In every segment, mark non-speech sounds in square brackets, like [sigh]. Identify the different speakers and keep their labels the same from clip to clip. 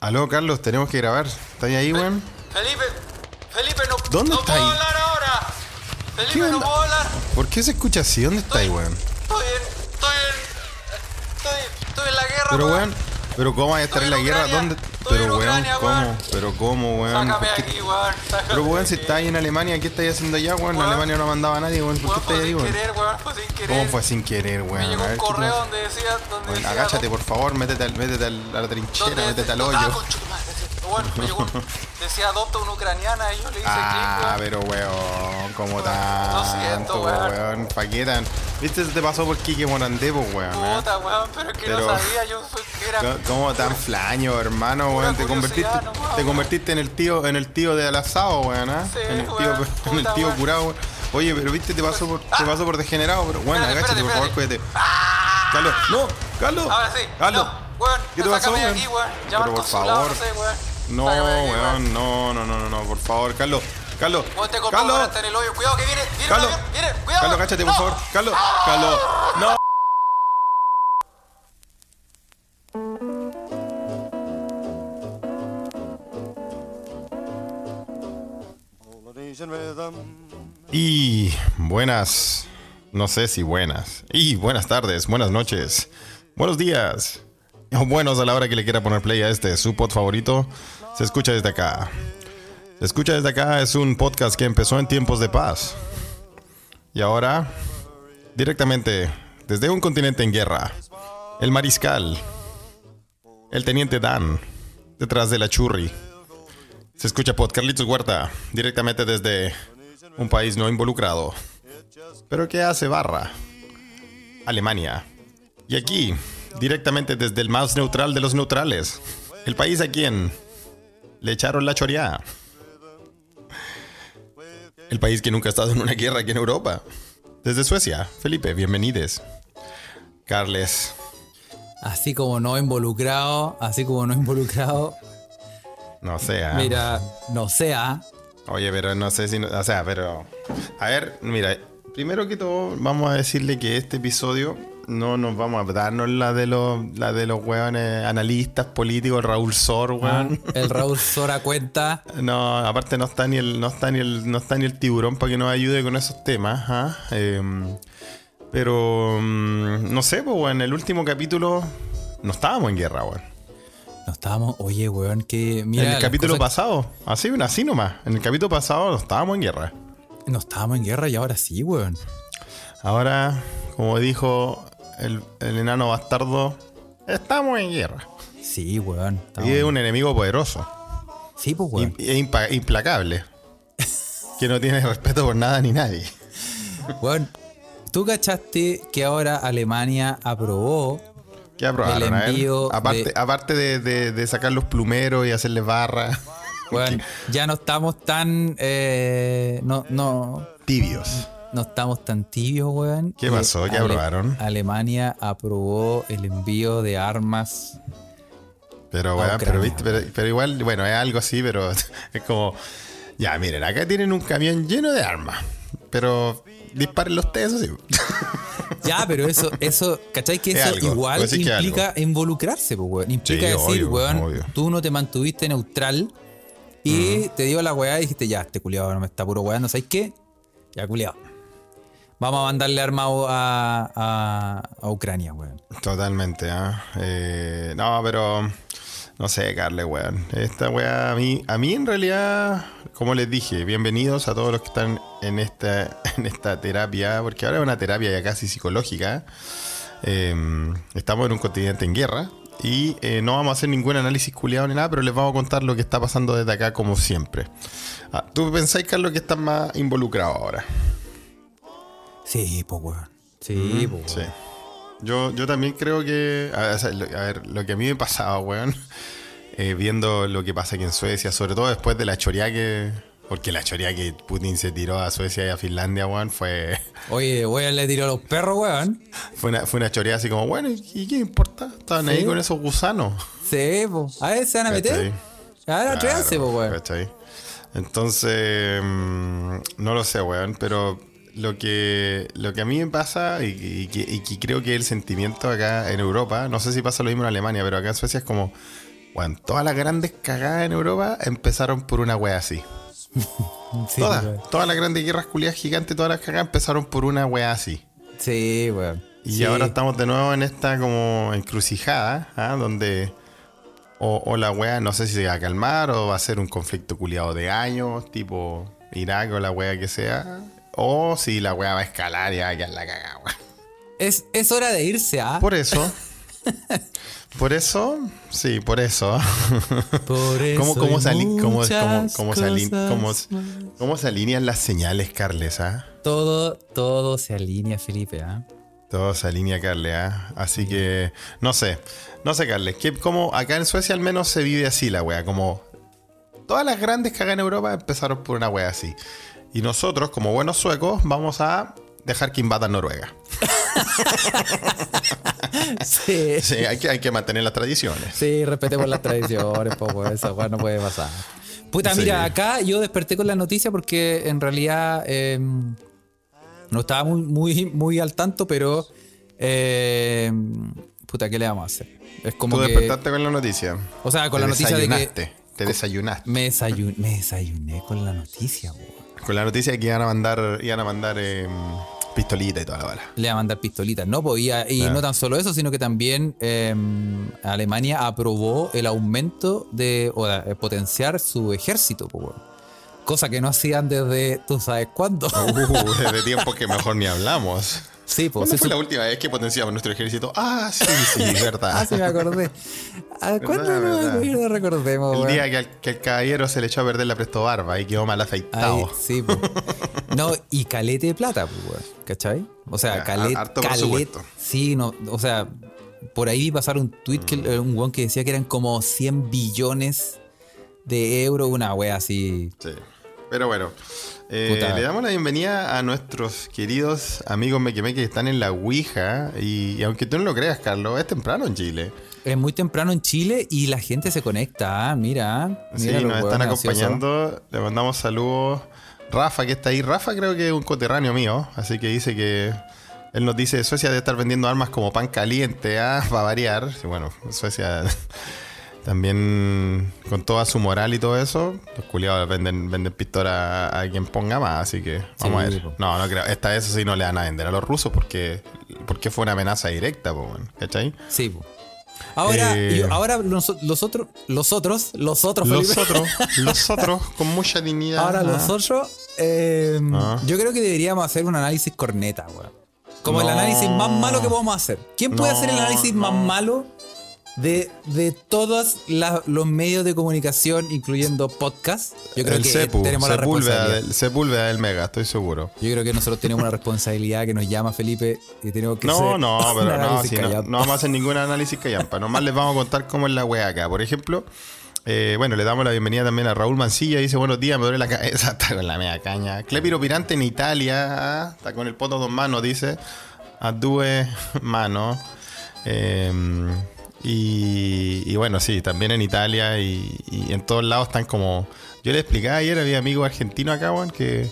Speaker 1: Aló, Carlos, tenemos que grabar. ¿Estás ahí, weón?
Speaker 2: Felipe, Felipe, no,
Speaker 1: ¿Dónde
Speaker 2: no
Speaker 1: está
Speaker 2: puedo
Speaker 1: ahí?
Speaker 2: hablar ahora.
Speaker 1: ¿Qué
Speaker 2: Felipe, no
Speaker 1: onda?
Speaker 2: puedo hablar.
Speaker 1: ¿Por qué se escucha así? ¿Dónde está ahí, weón?
Speaker 2: Estoy en, estoy en, estoy, estoy en la guerra,
Speaker 1: Pero,
Speaker 2: weón.
Speaker 1: Pero ¿cómo hay a estar en la guerra? ¿Dónde? Pero, weón, ¿cómo? Pero, ¿cómo, weón?
Speaker 2: Sácame
Speaker 1: ¿Por qué-
Speaker 2: aquí, weón. Sácame
Speaker 1: Pero, weón, si ahí en Alemania, ¿qué estáis haciendo allá, weón? Alemania no mandaba a nadie, weón. ¿Por qué
Speaker 2: fue
Speaker 1: ahí,
Speaker 2: sin
Speaker 1: weón? ¿Cómo fue sin querer, weón?
Speaker 2: Me llegó un
Speaker 1: ¿qué
Speaker 2: correo donde decía,
Speaker 1: Weón, agáchate, por favor, métete, al- métete al- a la trinchera, métete al hoyo.
Speaker 2: Ah, Bueno, me llegó, [laughs] decía adopta una ucraniana y yo le hice
Speaker 1: Ah,
Speaker 2: clic, weón.
Speaker 1: pero weón, como tanto,
Speaker 2: siento, weón.
Speaker 1: weón, paquetan. ¿Viste? Se te pasó por Kike Morandé, pues, weón. ¿eh?
Speaker 2: Puta, weón, pero es que
Speaker 1: Pero-
Speaker 2: no sabía, yo fue que era...
Speaker 1: ¿Cómo tan flaño, hermano, weón? Te convertiste,
Speaker 2: curiosidad nomás,
Speaker 1: te
Speaker 2: weón.
Speaker 1: convertiste en el tío, en el tío del asado, weón, ¿ah?
Speaker 2: Sí,
Speaker 1: en el tío,
Speaker 2: weón, [laughs]
Speaker 1: en el tío
Speaker 2: weón.
Speaker 1: curado, weón. Oye, pero viste, te pasó por, te pasó por degenerado, pero bueno, agáchate, por favor, cuídate. Carlos, no, Carlos.
Speaker 2: Ahora sí.
Speaker 1: Carlos.
Speaker 2: No, weón,
Speaker 1: ¿Qué te pasó, weón?
Speaker 2: aquí, weón.
Speaker 1: Pero por favor.
Speaker 2: no sé, weón.
Speaker 1: No, weón, no, no, no, no, no, por favor, Carlos, Carlos. Carlos,
Speaker 2: hoyo. Cuidado que viene, viene,
Speaker 1: Carlos,
Speaker 2: viene, cuidado.
Speaker 1: Carlos, cáchate, por favor. Carlos, Carlos, no. Y buenas, no sé si buenas. Y buenas tardes, buenas noches, buenos días. O buenos a la hora que le quiera poner play a este, su pod favorito. Se escucha desde acá. Escucha desde acá es un podcast que empezó en tiempos de paz. Y ahora, directamente desde un continente en guerra, el mariscal, el teniente Dan, detrás de la churri. Se escucha pod Carlitos Huerta, directamente desde un país no involucrado, pero que hace barra, Alemania. Y aquí, directamente desde el más neutral de los neutrales, el país a quien le echaron la choreada. El país que nunca ha estado en una guerra aquí en Europa. Desde Suecia, Felipe, bienvenides. Carles,
Speaker 3: Así como no involucrado, así como no involucrado,
Speaker 1: no sé. ah.
Speaker 3: mira, no sea.
Speaker 1: Oye, pero no sé si. no- o sea, pero. A ver, mira. Primero que todo, vamos a decirle que este episodio no nos vamos a darnos la de los, la de los hueones analistas políticos, Raúl Sor, weón.
Speaker 3: El Raúl Sora cuenta. [laughs]
Speaker 1: No, aparte no está ni el, no está ni el, no está ni el tiburón para que nos ayude con esos temas, ¿ah? Em, pero mm, no sé, pues weón, en el último capítulo no estábamos en guerra, weón.
Speaker 3: No estábamos, oye, weón, que mira.
Speaker 1: en el capítulo pasado, así, así nomás. En el capítulo pasado no estábamos en guerra.
Speaker 3: No estábamos en guerra y ahora sí, weón.
Speaker 1: Ahora, como dijo el, el enano bastardo, estamos en guerra.
Speaker 3: Sí, weón.
Speaker 1: Y es un enemigo poderoso
Speaker 3: Sí, pues, weón.
Speaker 1: y, e implacable. [laughs] que no tiene respeto por nada ni nadie.
Speaker 3: Weón, ¿tú cachaste que ahora Alemania aprobó
Speaker 1: ¿Qué aprobaron?
Speaker 3: El
Speaker 1: A
Speaker 3: envío
Speaker 1: aparte,
Speaker 3: de-
Speaker 1: aparte de, de- de sacar los plumeros y hacerles barra.
Speaker 3: Weón, [laughs] ya no estamos tan. eh, no, no,
Speaker 1: Tibios.
Speaker 3: No estamos tan tibios, weón.
Speaker 1: ¿Qué pasó? ¿Qué aprobaron?
Speaker 3: Alemania aprobó el envío de armas.
Speaker 1: Pero, weón, pero, pero, pero igual, bueno, es algo así, pero [laughs] es como. Ya, miren, acá tienen un camión lleno de armas. Pero disparen los eso sí. [laughs]
Speaker 3: Ya, pero eso, eso, ¿cachai? Que
Speaker 1: Es
Speaker 3: eso
Speaker 1: algo,
Speaker 3: igual
Speaker 1: que
Speaker 3: implica involucrarse, pues, weón. Implica
Speaker 1: Sí,
Speaker 3: decir,
Speaker 1: obvio,
Speaker 3: weón,
Speaker 1: obvio.
Speaker 3: tú no te mantuviste neutral y te dio la weá y dijiste, ya, este culiado no me está puro weando, ¿sabes qué? Ya, culiado. Vamos a mandarle armado a, a, Ucrania, weón.
Speaker 1: Totalmente, ¿ah? Eh, no, pero no sé, Carle, weón. Esta weá a mí, a mí en realidad, como les dije, bienvenidos a todos los que están en esta, [laughs] en esta terapia, porque ahora es una terapia ya casi psicológica. Eh, estamos en un continente en guerra y eh, no vamos a hacer ningún análisis culiado ni nada, pero les vamos a contar lo que está pasando desde acá como siempre. Ah, ¿Tú pensáis, Carlos, que estás más involucrado ahora?
Speaker 3: Sí, pues, weón. Sí, pues,
Speaker 1: Mm, Sí.
Speaker 3: weón.
Speaker 1: Yo, yo también creo que. A, ver, lo que a mí me pasaba, weón, [laughs] eh, viendo lo que pasa aquí en Suecia, sobre todo después de la choría que. Porque la choría que Putin se tiró a Suecia y a Finlandia, weón, fue, [laughs]
Speaker 3: Oye, weón le tiró a los perros, weón.
Speaker 1: fue, una, fue una choría así como, bueno, ¿y y qué importa? Estaban ahí
Speaker 3: Sí.
Speaker 1: con esos gusanos.
Speaker 3: Sí, pues. A ver, se van a meter. Ahora
Speaker 1: Claro,
Speaker 3: pues, weón.
Speaker 1: Entonces, mm, no lo sé, weón, pero lo que, lo que a mí me pasa y, y que, y que creo que el sentimiento acá en Europa, no sé si pasa lo mismo en Alemania, pero acá en Suecia es como, Bueno, todas las grandes cagadas en Europa empezaron por una wea así. [laughs]
Speaker 3: Sí,
Speaker 1: todas, todas las grandes guerras culiadas gigantes, todas las cagadas empezaron por una wea así.
Speaker 3: Sí, weón.
Speaker 1: Y
Speaker 3: Sí.
Speaker 1: ahora estamos de nuevo en esta como encrucijada, ¿ah? donde o, o la wea no sé si se va a calmar o va a ser un conflicto culiado de años, tipo Irak o la wea que sea, o si la wea va a escalar y va a quedar la cagada.
Speaker 3: Es, es hora de irse a.
Speaker 1: Por eso, [laughs] por eso, sí, por eso.
Speaker 3: Por [laughs]
Speaker 1: ¿Cómo, cómo,
Speaker 3: hay
Speaker 1: se cómo- cómo- cómo se cómo- cómo alinean las señales, Carles? ah?
Speaker 3: Todo, todo se alinea, Felipe, ¿ah?
Speaker 1: Todo se alinea, Carles. ¿ah? Así que, no sé. No sé, Carles. Que como acá en Suecia al menos se vive así la wea. Como todas las grandes cagas en Europa empezaron por una wea así. Y nosotros, como buenos suecos, vamos a dejar que invadan Noruega.
Speaker 3: Sí.
Speaker 1: Sí, hay que, hay que mantener las tradiciones.
Speaker 3: Sí, respetemos las tradiciones, po, weón, esa weá no puede pasar. Puta,
Speaker 1: Sí.
Speaker 3: mira, acá yo desperté con la noticia porque en realidad eh, no estaba muy, muy, muy al tanto, pero. eh, puta, ¿qué le vamos a hacer? Es como
Speaker 1: Tú
Speaker 3: que.
Speaker 1: despertaste con la noticia.
Speaker 3: O sea, con
Speaker 1: Te
Speaker 3: la noticia de que.
Speaker 1: Te desayunaste.
Speaker 3: Me desayuné, me desayuné con la noticia, weón.
Speaker 1: Con la noticia de que iban a mandar, iban a mandar eh, pistolita y toda la bala.
Speaker 3: le va a mandar pistolitas, ¿no? Pues, y, no tan solo eso, sino que también eh, Alemania aprobó el aumento de, o de potenciar su ejército, pues, cosa que no hacían desde, tú sabes cuándo.
Speaker 1: Uh, desde [laughs] tiempos que mejor ni hablamos.
Speaker 3: Sí, pues.
Speaker 1: ¿Cuándo fue la última vez que potenciamos nuestro ejército? Ah, sí, sí, [laughs] verdad.
Speaker 3: Ah, sí me acordé. ¿A ¿Cuándo no? Recordemos,
Speaker 1: El día que al, que al caballero se le echó a perder la presto barba y quedó mal afeitado.
Speaker 3: sí, pues. No, y calete de plata, pues. ¿Cachai? O sea, calete.
Speaker 1: presupuesto.
Speaker 3: sí, no, o sea, por ahí vi pasar un tweet que
Speaker 1: Mm.
Speaker 3: un weón que decía que eran como 100 billones de euros, una wea así.
Speaker 1: Sí. Pero bueno, eh, le damos la bienvenida a nuestros queridos amigos Mequemeque que están en la Ouija. Y, y aunque tú no lo creas, Carlos, es temprano en Chile.
Speaker 3: Es muy temprano en Chile y la gente se conecta. ah, Mira,
Speaker 1: Sí, nos están
Speaker 3: ansiosos.
Speaker 1: acompañando. Le mandamos saludos. Rafa, que está ahí. Rafa creo que es un coterráneo mío. Así que dice que... Él nos dice, Suecia debe estar vendiendo armas como pan caliente, ¿ah? [laughs] Va a variar. Y bueno, Suecia también con toda su moral y todo eso, los culiados venden, venden pistola a, a quien ponga más, así que vamos
Speaker 3: Sí,
Speaker 1: a ver.
Speaker 3: po.
Speaker 1: No, no creo. Esta vez sí no le van a vender a los rusos porque, porque fue una amenaza directa, po, ¿cachai?
Speaker 3: Sí, po. Ahora,
Speaker 1: Eh,
Speaker 3: yo- ahora los, los otros, los otros, los otros,
Speaker 1: Los [laughs] otros, los otros, con mucha dignidad.
Speaker 3: Ahora
Speaker 1: ah.
Speaker 3: los otros, eh,
Speaker 1: Ah.
Speaker 3: yo creo que deberíamos hacer un análisis corneta, weón. Como el análisis más malo que podemos hacer. ¿Quién puede
Speaker 1: No,
Speaker 3: hacer el análisis más malo de, de todos la- los medios de comunicación, incluyendo podcast? Yo creo
Speaker 1: el
Speaker 3: que
Speaker 1: Cepu,
Speaker 3: tenemos la responsabilidad.
Speaker 1: del, Sepúlveda del Mega, estoy seguro.
Speaker 3: Yo creo que nosotros tenemos una responsabilidad que nos llama Felipe y tenemos que
Speaker 1: No,
Speaker 3: hacer
Speaker 1: no, [laughs] pero no, si no, no vamos a hacer ningún análisis callampa. Nomás les vamos a contar cómo es la wea acá. Por ejemplo, eh, bueno, le damos la bienvenida también a Raúl Mancilla. Dice, buenos días, me duele la cabeza. [laughs] Está con la media caña. Clepiro Pirante en Italia. Está con el poto dos manos, dice. A due mano. Eh, y, y bueno, sí, también en Italia y, y en todos lados están como... Yo le explicaba ayer, había amigos argentinos acá, weón, que,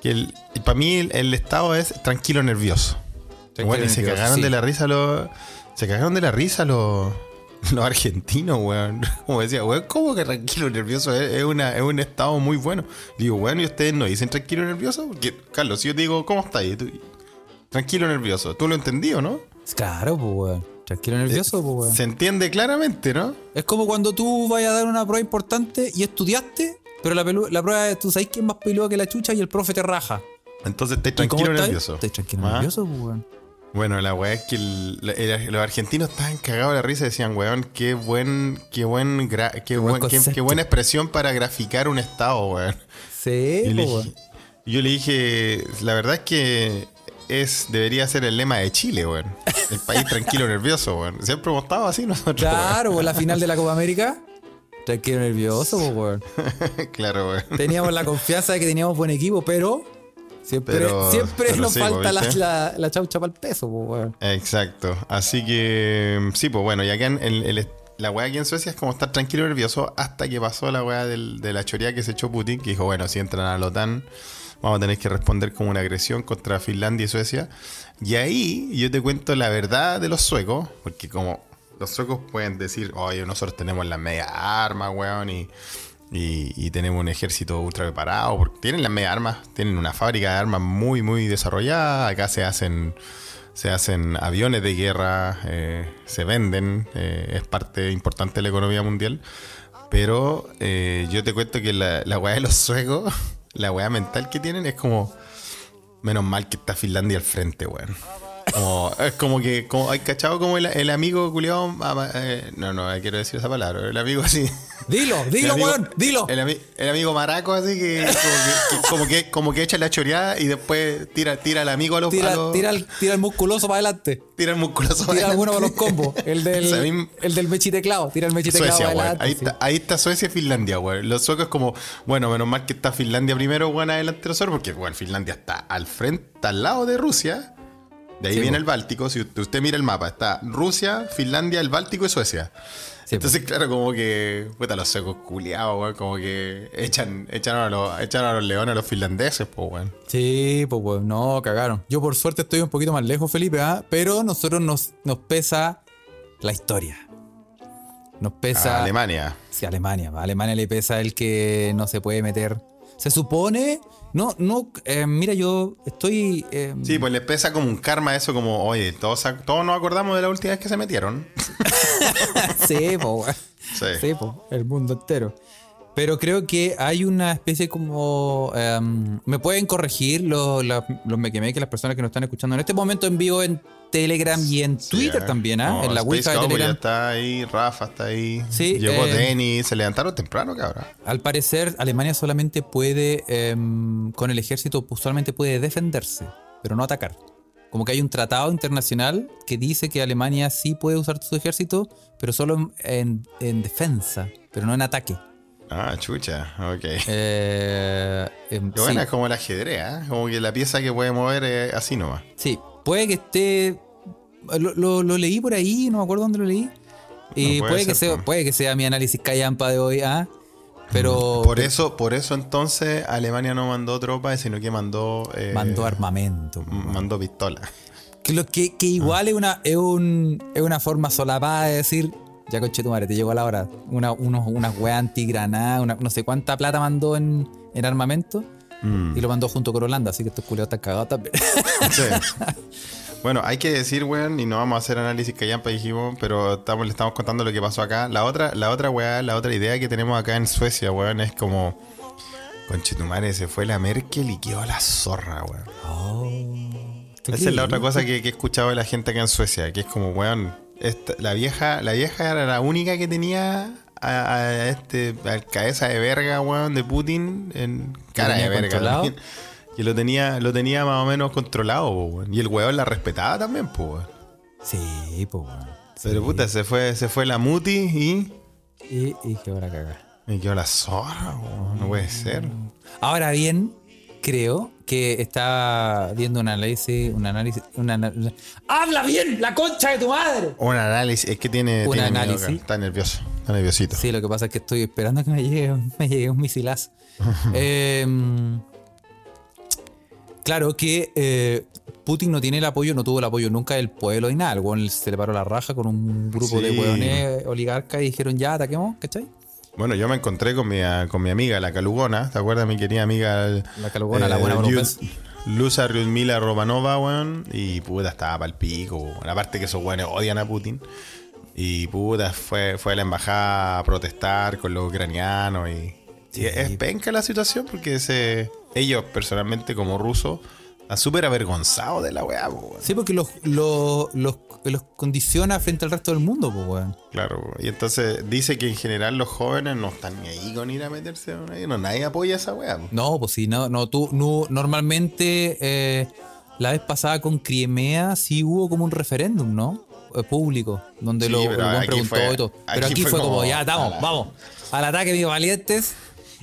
Speaker 1: que el, para mí el, el estado es tranquilo nervioso.
Speaker 3: Tranquilo,
Speaker 1: Bueno, y se cagaron
Speaker 3: sí.
Speaker 1: de la risa los. Se cagaron de la risa los. Los argentinos, weón. [laughs] Como decía, weón, ¿cómo que tranquilo nervioso? Es, es una, es un estado muy bueno. Digo, bueno, ¿y ustedes no dicen tranquilo nervioso? Porque, Carlos, si yo te digo, ¿cómo estás? Y tú, tranquilo nervioso. ¿Tú lo entendió, no?
Speaker 3: Claro, pues, weón. Tranquilo, nervioso, pues, weón.
Speaker 1: Se entiende claramente, ¿no?
Speaker 3: Es como cuando tú vayas a dar una prueba importante y estudiaste, pero la, pelu- la prueba, tú sabes quién es más peludo que la chucha y el profe te raja.
Speaker 1: Entonces estás
Speaker 3: ¿Y cómo
Speaker 1: tranquilo
Speaker 3: estáis?
Speaker 1: nervioso.
Speaker 3: Estás tranquilo
Speaker 1: ¿Ah?
Speaker 3: nervioso, pues, weón.
Speaker 1: Bueno, la weá es que el- la- el- los argentinos estaban cagados de la risa y decían, weón, qué buen, qué buen, gra- qué,
Speaker 3: buen
Speaker 1: buen- qué- qué buena expresión para graficar un estado, weón.
Speaker 3: Sí,
Speaker 1: le,
Speaker 3: weón.
Speaker 1: yo le dije, la verdad es que es debería ser el lema de Chile, weón. El país tranquilo, nervioso, weón. Siempre hemos estado así nosotros.
Speaker 3: Claro, pues la final de la Copa América. Tranquilo, nervioso, pues, weón.
Speaker 1: weón. [laughs] claro, weón.
Speaker 3: Teníamos la confianza de que teníamos buen equipo, pero siempre,
Speaker 1: Pero-
Speaker 3: siempre
Speaker 1: pero
Speaker 3: nos
Speaker 1: sí,
Speaker 3: falta
Speaker 1: pues,
Speaker 3: la, la, la chaucha para el peso, pues, weón.
Speaker 1: Exacto. Así que, sí, pues bueno, y acá en el, el- la weá aquí en Suecia es como estar tranquilo y nervioso hasta que pasó la weá del- de la choría que se echó Putin, que dijo, bueno, si entran a la OTAN, vamos a tener que responder como una agresión contra Finlandia y Suecia. Y ahí yo te cuento la verdad de los suecos, porque como los suecos pueden decir, oye, nosotros tenemos las medias armas, weón, y, y, y tenemos un ejército ultra preparado. Porque tienen las medias armas, tienen una fábrica de armas muy, muy desarrollada. Acá se hacen, se hacen aviones de guerra, eh, se venden, eh, es parte importante de la economía mundial. Pero eh, yo te cuento que la, la weá de los suecos, [laughs] la weá mental que tienen es como, menos mal que está Finlandia al frente, weón. Como- es como que, como, ¿hay cachado como el, el amigo culiado? no, no, quiero decir esa palabra. El amigo así.
Speaker 3: Dilo, dilo,
Speaker 1: amigo-
Speaker 3: weón, dilo.
Speaker 1: El, ami- el amigo maraco así que como que, como que, como que echa la choreada y después tira, tira al amigo a los, a
Speaker 3: Tira,
Speaker 1: los-
Speaker 3: tira, el, tira el musculoso para adelante.
Speaker 1: tira el musculoso.
Speaker 3: Tira
Speaker 1: adelante.
Speaker 3: alguno para los combos. El [laughs] del,
Speaker 1: misma-
Speaker 3: el del mechiteclado. Tira el mechiteclado para adelante.
Speaker 1: Ahí,
Speaker 3: sí.
Speaker 1: está, ahí está Suecia y Finlandia, weón. Los suecos como, bueno, menos mal que está Finlandia primero, weón, adelante nosotros, porque, weón, Finlandia está al frente, al lado de Rusia. De ahí
Speaker 3: Sí,
Speaker 1: viene el Báltico. Si usted, mira el mapa, está Rusia, Finlandia, el Báltico y Suecia.
Speaker 3: Sí,
Speaker 1: Entonces, claro, como que, puta, los suecos culiados, weón, como que echan, echan, a los, echan a los leones a los finlandeses, pues, weón.
Speaker 3: Sí, pues weón, no, cagaron. Yo por suerte estoy un poquito más lejos, Felipe, ¿ah? pero nosotros nos, nos pesa la historia. Nos pesa.
Speaker 1: A Alemania.
Speaker 3: Sí, Alemania. A Alemania le pesa el que no se puede meter. Se supone. No, no. eh, mira, yo estoy. eh,
Speaker 1: Sí, pues les pesa como un karma eso, como, oye, todos, todos nos acordamos de la última vez que se metieron. [laughs]
Speaker 3: sí, po.
Speaker 1: Sí.
Speaker 3: Sí, po, el mundo entero. Pero creo que hay una especie como... em, me pueden corregir los, la- los mequemeques, las personas que nos están escuchando en este momento en vivo en Telegram y en Twitter
Speaker 1: Sí,
Speaker 3: también, ¿ah?
Speaker 1: no,
Speaker 3: en la Wi-Fi de Telegram.
Speaker 1: está ahí, Rafa está ahí.
Speaker 3: Sí,
Speaker 1: Llegó
Speaker 3: eh,
Speaker 1: Denis, se levantaron temprano, cabrón.
Speaker 3: Al parecer, Alemania solamente puede, em, con el ejército, solamente puede defenderse, pero no atacar. Como que hay un tratado internacional que dice que Alemania sí puede usar su ejército, pero solo en, en defensa, pero no en ataque.
Speaker 1: Ah, chucha, ok.
Speaker 3: Eh, em,
Speaker 1: Lo bueno
Speaker 3: sí.
Speaker 1: es como el ajedrez, ¿ah? Como que la pieza que puede mover es así nomás.
Speaker 3: Sí, puede que esté. Lo, lo- lo leí por ahí, no me acuerdo dónde lo leí. Y
Speaker 1: No, puede
Speaker 3: puede, que sea, puede que sea mi análisis callampa de hoy, ¿ah? Pero.
Speaker 1: Por eso, por eso entonces Alemania no mandó tropas, sino que mandó. eh,
Speaker 3: Mandó armamento. po.
Speaker 1: m- Mandó pistola.
Speaker 3: Que, lo que, que igual es, una, es, un, es una forma solapada de decir. Ya conche tu madre, te llegó la hora. Una, unos, unas weas antigranadas, una, no sé cuánta plata mandó en, en armamento.
Speaker 1: Mm.
Speaker 3: Y lo mandó junto con Holanda, así que estos culiados están cagados también.
Speaker 1: Sí. [laughs] Bueno, hay que decir, weón, y no vamos a hacer análisis que ya dijimos, pero estamos, le estamos contando lo que pasó acá. La otra, la otra weá, la otra idea que tenemos acá en Suecia, weón, es como. Conchetumare, se fue la Merkel y quedó la zorra, weón.
Speaker 3: ¿Tú
Speaker 1: Esa es la otra cosa que, que he escuchado de la gente acá en Suecia, que es como, weón, esta- la vieja, la vieja era la única que tenía a, a este, al cabeza de verga, weón, de Putin, en cara de verga. Que lo tenía, lo tenía más o menos controlado, weón. Y el weón la respetaba también, pues, weón.
Speaker 3: Sí, pues, weón.
Speaker 1: Pero puta, se fue, se fue la muti y.
Speaker 3: Y, y qué hora cagar.
Speaker 1: Me quedó la zorra, weón. No puede ser.
Speaker 3: Ahora bien, creo que está viendo un análisis, un análisis, un una- ¡Habla bien! ¡La concha de tu madre!
Speaker 1: Un análisis, es que tiene.
Speaker 3: Un
Speaker 1: tiene
Speaker 3: análisis.
Speaker 1: Está nervioso, está nerviosito.
Speaker 3: Sí, lo que pasa es que estoy esperando que me llegue, me llegue un misilazo. [laughs] Em, claro que eh, Putin no tiene el apoyo, no tuvo el apoyo nunca del pueblo y nada. El se le paró la raja con un grupo de hueones oligarcas y dijeron ya, ataquemos, ¿cachai?
Speaker 1: Bueno, yo me encontré con mi, con mi amiga, la calugona. ¿Te acuerdas? Mi querida amiga.
Speaker 3: La calugona, la buena
Speaker 1: Luz-. Luza Ryudmila Romanova, weón. Y puta, estaba para el pico. weón. Aparte que esos weones odian a Putin. Y puta, fue, fue a la embajada a protestar con los ucranianos. Y, y es penca la situación porque se, ellos, personalmente, como rusos, están súper avergonzados de la weá, po, weón.
Speaker 3: Sí, porque los, los, los, los condiciona frente al resto del mundo, pues, weón.
Speaker 1: Claro, y entonces dice que en general los jóvenes no están ni ahí con ir a meterse, no, no, nadie apoya esa weá. po.
Speaker 3: No, pues sí, no, no, tú, no, normalmente eh, la vez pasada con Crimea sí hubo como un referéndum, ¿no? Eh, público, donde
Speaker 1: Sí,
Speaker 3: lo, el preguntó
Speaker 1: fue-
Speaker 3: y todo. Pero
Speaker 1: aquí
Speaker 3: aquí
Speaker 1: fue
Speaker 3: fue como,
Speaker 1: como
Speaker 3: ya,
Speaker 1: a
Speaker 3: estamos,
Speaker 1: la-
Speaker 3: vamos, al ataque, mis valientes.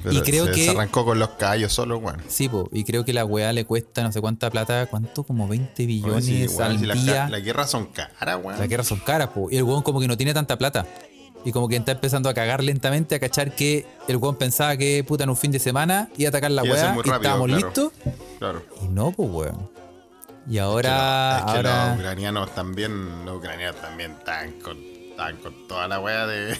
Speaker 1: Pero
Speaker 3: y creo
Speaker 1: se,
Speaker 3: que...
Speaker 1: se arrancó con los callos solo, weón.
Speaker 3: Sí, po, y creo que la weá le cuesta no sé cuánta plata, ¿cuánto? Como 20 billones
Speaker 1: sí,
Speaker 3: al
Speaker 1: si
Speaker 3: día.
Speaker 1: las guerras son caras, weón.
Speaker 3: Las guerras son caras, po. Y el weón como que no tiene tanta plata. Y como que está empezando a cagar lentamente, a cachar que el weón pensaba que puta en un fin de semana iba a atacar la weá y estábamos
Speaker 1: claro.
Speaker 3: listos.
Speaker 1: Claro.
Speaker 3: Y no, pues weón. Y ahora,
Speaker 1: es que
Speaker 3: ahora
Speaker 1: los ucranianos también, los ucranianos también están con Están con toda la wea de.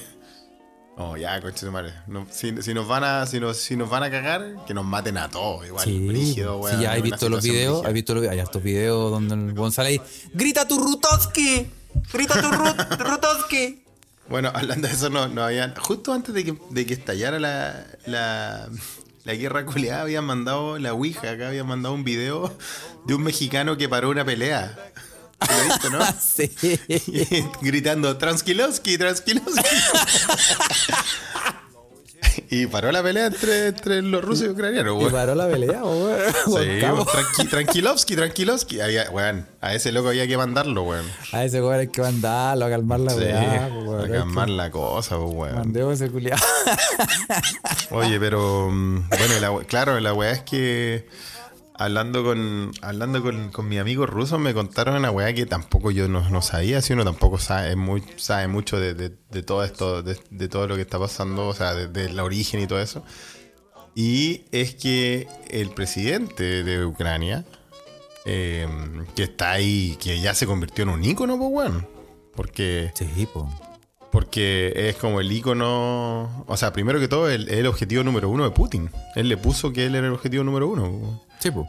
Speaker 1: Oh, ya, conche de madre. No, si, si nos van a, si nos, si nos van a cagar, que nos maten a todos. Igual,
Speaker 3: Sí,
Speaker 1: brígido,
Speaker 3: sí,
Speaker 1: weón,
Speaker 3: ya he visto los videos, he visto los, hay hartos videos donde el Gonzalo ahí, grita tu Rutoski, grita tu Ru- Rutoski.
Speaker 1: Bueno, hablando de eso, no, no habían. Justo antes de que, de que estallara la, la, la guerra culiada, habían mandado la Ouija, acá habían mandado un video de un mexicano que paró una pelea. ¿Lo has visto, no? [laughs]
Speaker 3: sí. [laughs]
Speaker 1: Gritando, Transkilovsky, Transkilovsky. [laughs] y paró la pelea entre, entre los rusos y ucranianos,
Speaker 3: Y paró la pelea, weón.
Speaker 1: Sí, tranqui, Tranquilovsky, Tranquilovsky. Había- weón, a ese loco había que mandarlo, weón.
Speaker 3: A ese weón hay que mandarlo a calmar la
Speaker 1: Sí,
Speaker 3: weá, weón.
Speaker 1: a calmar la cosa, weón.
Speaker 3: Mandemos ese culiado.
Speaker 1: Oye, pero mm, bueno, la claro, la weá es que hablando con hablando con, con mi amigo ruso me contaron una weá que tampoco yo no, no sabía, si uno tampoco sabe, muy, sabe mucho de, de- de todo esto, de, todo lo que está pasando, o sea, de, la origen y todo eso. Y es que el presidente de Ucrania, eh, que está ahí, que ya se convirtió en un ícono, pues weón. Porque
Speaker 3: Sí, po.
Speaker 1: Porque es como el icono. O sea, primero que todo, el, el objetivo número uno de Putin. Él le puso que él era el objetivo número uno.
Speaker 3: Sí, po.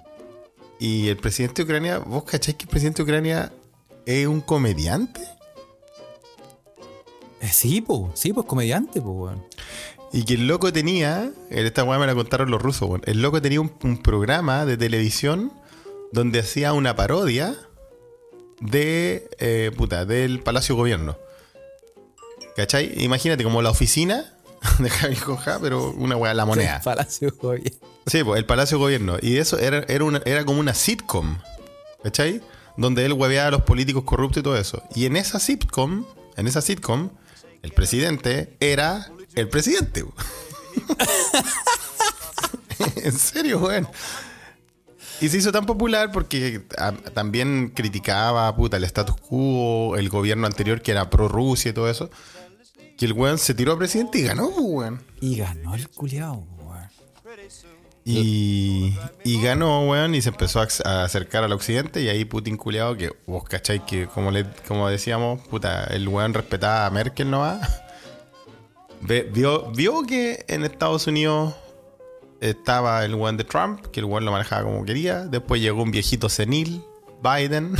Speaker 1: Y el presidente de Ucrania, ¿vos cacháis que el presidente de Ucrania es un comediante?
Speaker 3: Eh, Sí, po. Sí, pues comediante, po, weón.
Speaker 1: Y que el loco tenía, esta weá me la contaron los rusos, weón. el loco tenía un, un programa de televisión donde hacía una parodia de, eh, puta, del Palacio Gobierno. ¿Cachai? Imagínate como la oficina [laughs] de Javier Coja, pero una weá, la moneda.
Speaker 3: Palacio Gobierno.
Speaker 1: Sí, pues el Palacio Gobierno. Y eso era, era, una- era como una sitcom. ¿Cachai? Donde él hueveaba a los políticos corruptos y todo eso. Y en esa sitcom, en esa sitcom, el presidente era el presidente. [laughs] en serio, weón. Y se hizo tan popular porque ah, también criticaba puta, el status quo, el gobierno anterior que era pro Rusia y todo eso. Que el weón se tiró a presidente y ganó, pues, weón.
Speaker 3: Y ganó el culiao, weón.
Speaker 1: Y, y ganó, weón, y se empezó a, ac- a acercar al occidente. Y ahí Putin culiado, que vos cacháis que, como, le, como decíamos, puta, el weón respetaba a Merkel no va. [laughs] Ve- Vio, vio que en Estados Unidos estaba el weón de Trump, que el weón lo manejaba como quería. Después llegó un viejito senil, Biden.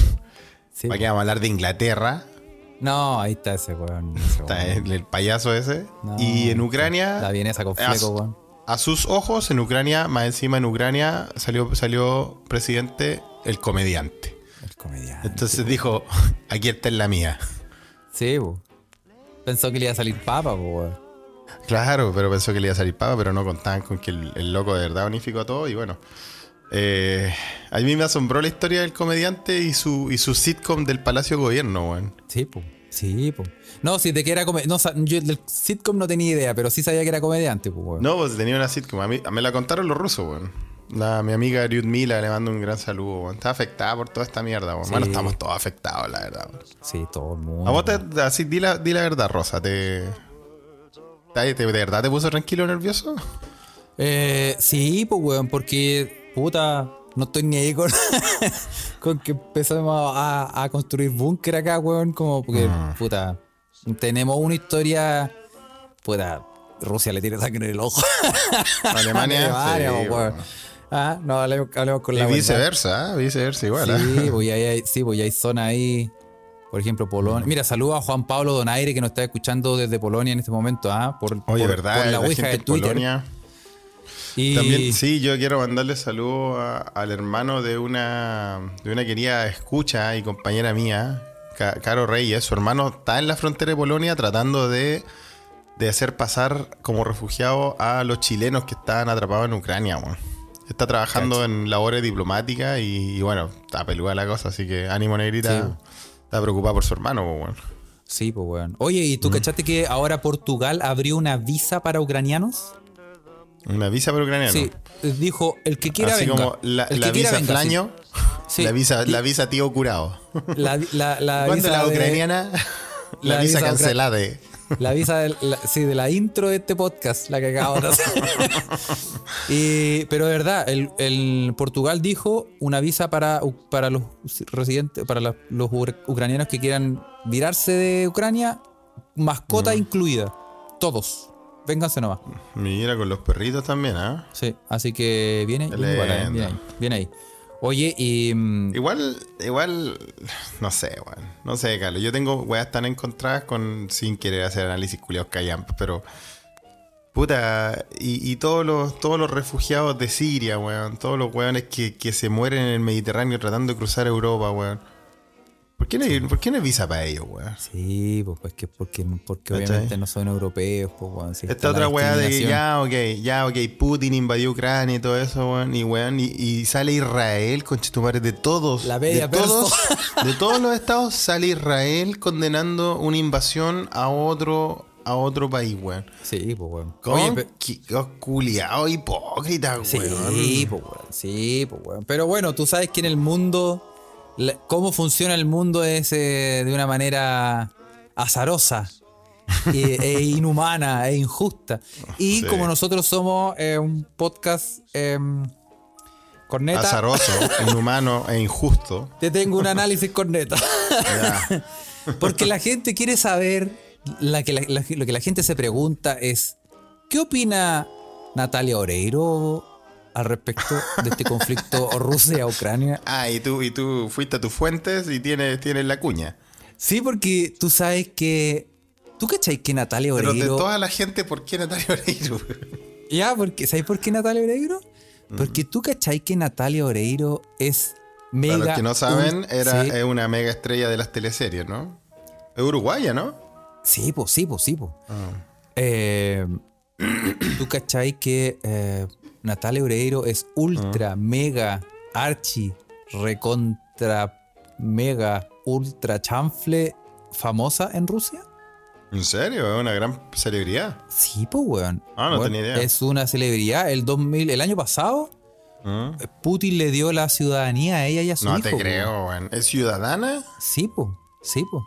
Speaker 3: Sí,
Speaker 1: ¿Para qué vamos a hablar de Inglaterra?
Speaker 3: No, ahí está ese weón. [laughs] ese
Speaker 1: Está
Speaker 3: weón.
Speaker 1: el, el payaso ese.
Speaker 3: No,
Speaker 1: y en Ucrania.
Speaker 3: La vienesa con
Speaker 1: a
Speaker 3: fleco,
Speaker 1: su-
Speaker 3: weón.
Speaker 1: A sus ojos, en Ucrania, más encima en Ucrania, salió, salió presidente el comediante.
Speaker 3: El comediante.
Speaker 1: Entonces dijo, [laughs] aquí está en la mía.
Speaker 3: Sí, po. Pensó que le iba a salir papa, weón.
Speaker 1: Claro, pero pensó que le iba a salir papa, pero no contaban con que el, el loco de verdad unificó todo y bueno. eh, a mí me asombró la historia del comediante y su, y su sitcom del Palacio Gobierno, weón.
Speaker 3: Sí, po. Sí, po. No, si de que era comediante. No, yo del sitcom no tenía idea, pero sí sabía que era comediante, po, weón.
Speaker 1: No, pues tenía una sitcom. A mí, me la contaron los rusos, weón. La, mi amiga Mila le mando un gran saludo, weón. Está afectada por toda esta mierda, weón.
Speaker 3: Sí.
Speaker 1: Bueno, estamos todos afectados, la verdad, weón.
Speaker 3: Sí, todo el mundo.
Speaker 1: A vos te, así, di la, di la verdad, Rosa. ¿Te, te- te- ¿De verdad te puso tranquilo o nervioso?
Speaker 3: Eh, sí, pues, weón, porque, puta, no estoy ni ahí con, [laughs] con que empezamos a, a construir búnker acá, weón, como porque,
Speaker 1: Mm.
Speaker 3: puta, tenemos una historia, puta, Rusia le tiene sangre en el ojo. [laughs]
Speaker 1: Alemania.
Speaker 3: Alemania,
Speaker 1: sí,
Speaker 3: weón.
Speaker 1: weón.
Speaker 3: Ah, no, hablemos, hablemos con
Speaker 1: Y
Speaker 3: la
Speaker 1: viceversa, ¿eh? viceversa igual. ¿eh?
Speaker 3: Sí, pues ya hay, sí, pues ya hay zona ahí. Por ejemplo, Polonia. Mira, saludo a Juan Pablo Donaire que nos está escuchando desde Polonia en este momento, ¿ah? Por,
Speaker 1: Oye,
Speaker 3: por-
Speaker 1: ¿verdad?
Speaker 3: por la
Speaker 1: La
Speaker 3: ouija
Speaker 1: gente
Speaker 3: de Twitter.
Speaker 1: Polonia.
Speaker 3: Y
Speaker 1: También, sí, yo quiero mandarle saludo a- al hermano de una, de una querida escucha y compañera mía, Ca- Caro Reyes. Su hermano está en la frontera de Polonia tratando de, de hacer pasar como refugiado a los chilenos que estaban atrapados en Ucrania. weón. Está trabajando en labores diplomáticas y, y bueno, está peluda la cosa, así que ánimo negrita.
Speaker 3: Sí.
Speaker 1: Está preocupada por su hermano, pues.
Speaker 3: Sí, pues, weón. Oye, ¿y tú cachaste que ahora Portugal abrió una visa para ucranianos?
Speaker 1: Una visa para ucraniano.
Speaker 3: Sí, dijo, el que quiera
Speaker 1: Así
Speaker 3: venga.
Speaker 1: como la,
Speaker 3: El
Speaker 1: la
Speaker 3: que
Speaker 1: visa
Speaker 3: venga,
Speaker 1: flaño,
Speaker 3: Sí.
Speaker 1: la, visa, la visa tío curado.
Speaker 3: La, la, la
Speaker 1: ¿Cuándo
Speaker 3: visa
Speaker 1: la ucraniana? [laughs] La,
Speaker 3: la
Speaker 1: visa,
Speaker 3: visa
Speaker 1: cancelada.
Speaker 3: La visa de la, sí, de la intro de este podcast, la que acabo de hacer. [laughs] y, pero de verdad, el, el Portugal dijo una visa para, para los residentes, para la- los ucranianos que quieran virarse de Ucrania, mascota incluida. Todos. Vénganse nomás.
Speaker 1: Mira, con los perritos también, ¿ah?
Speaker 3: Sí, así que viene, viene, igual, viene ahí. Viene ahí. Oye, y. mm,
Speaker 1: Igual, igual, no sé, weón. No sé, Carlos. Yo tengo weas tan encontradas con sin querer hacer análisis culiados callampas, pero. Puta, y, y todos los todos los refugiados de Siria, weón. Todos los weones que, que se mueren en el Mediterráneo tratando de cruzar Europa, weón. ¿Por qué no hay, por qué no hay visa para ellos, weón?
Speaker 3: Sí, pues, pues que porque, porque obviamente no son europeos, pues, weón. sí,
Speaker 1: Esta otra weá de que ya, ok, ya, ok, Putin invadió Ucrania y todo eso, weón, y weón, y, y sale Israel, conchetumare, de todos,
Speaker 3: La bella
Speaker 1: de todos, de [laughs] todos los estados sale Israel condenando una invasión a otro, a otro país, weón.
Speaker 3: Sí, pues, weón.
Speaker 1: Con
Speaker 3: Oye, pe-
Speaker 1: culiado hipócrita,
Speaker 3: Sí,
Speaker 1: weón.
Speaker 3: pues, weón. Sí, pues, weón. Pero bueno, tú sabes que en el mundo, la- cómo funciona el mundo es eh, de una manera azarosa. [laughs] e inhumana e injusta. Y
Speaker 1: Sí.
Speaker 3: como nosotros somos eh, un podcast corneta,
Speaker 1: Azaroso, [laughs] inhumano e injusto.
Speaker 3: te tengo un análisis corneta. Porque la gente quiere saber, la que la- la- lo que la gente se pregunta es, ¿qué opina Natalia Oreiro al respecto de este conflicto [laughs] Rusia-Ucrania?
Speaker 1: Ah, y tú, y tú fuiste a tus fuentes y tienes, tienes la cuña.
Speaker 3: Sí, porque tú sabes que... ¿Tú cachai que Natalia
Speaker 1: Pero de
Speaker 3: Oreiro...
Speaker 1: toda la gente, ¿por qué Natalia Oreiro? [laughs]
Speaker 3: Ya, porque ¿sabes por qué Natalia Oreiro? Porque tú cachai que Natalia Oreiro es mega...
Speaker 1: Para los que no saben, era
Speaker 3: Sí.
Speaker 1: es una mega estrella de las teleseries, ¿no? Es uruguaya, ¿no?
Speaker 3: Sí, pues, sí, pues, sí, pues. Eh, [clears throat] Tú cachai que eh, Natalia Oreiro es ultra, mega, archi, recontra, mega, ultra chanfle famosa en Rusia?
Speaker 1: ¿En serio? Es una gran celebridad.
Speaker 3: Sí, pues, weón.
Speaker 1: Ah, no
Speaker 3: Weón,
Speaker 1: tenía idea.
Speaker 3: Es una celebridad. El 2000, el año pasado,
Speaker 1: ¿Mm?
Speaker 3: Putin le dio la ciudadanía a ella y a su
Speaker 1: No
Speaker 3: hijo.
Speaker 1: te
Speaker 3: weón.
Speaker 1: creo, weón. ¿Es ciudadana?
Speaker 3: Sí, pues. Sí, pues.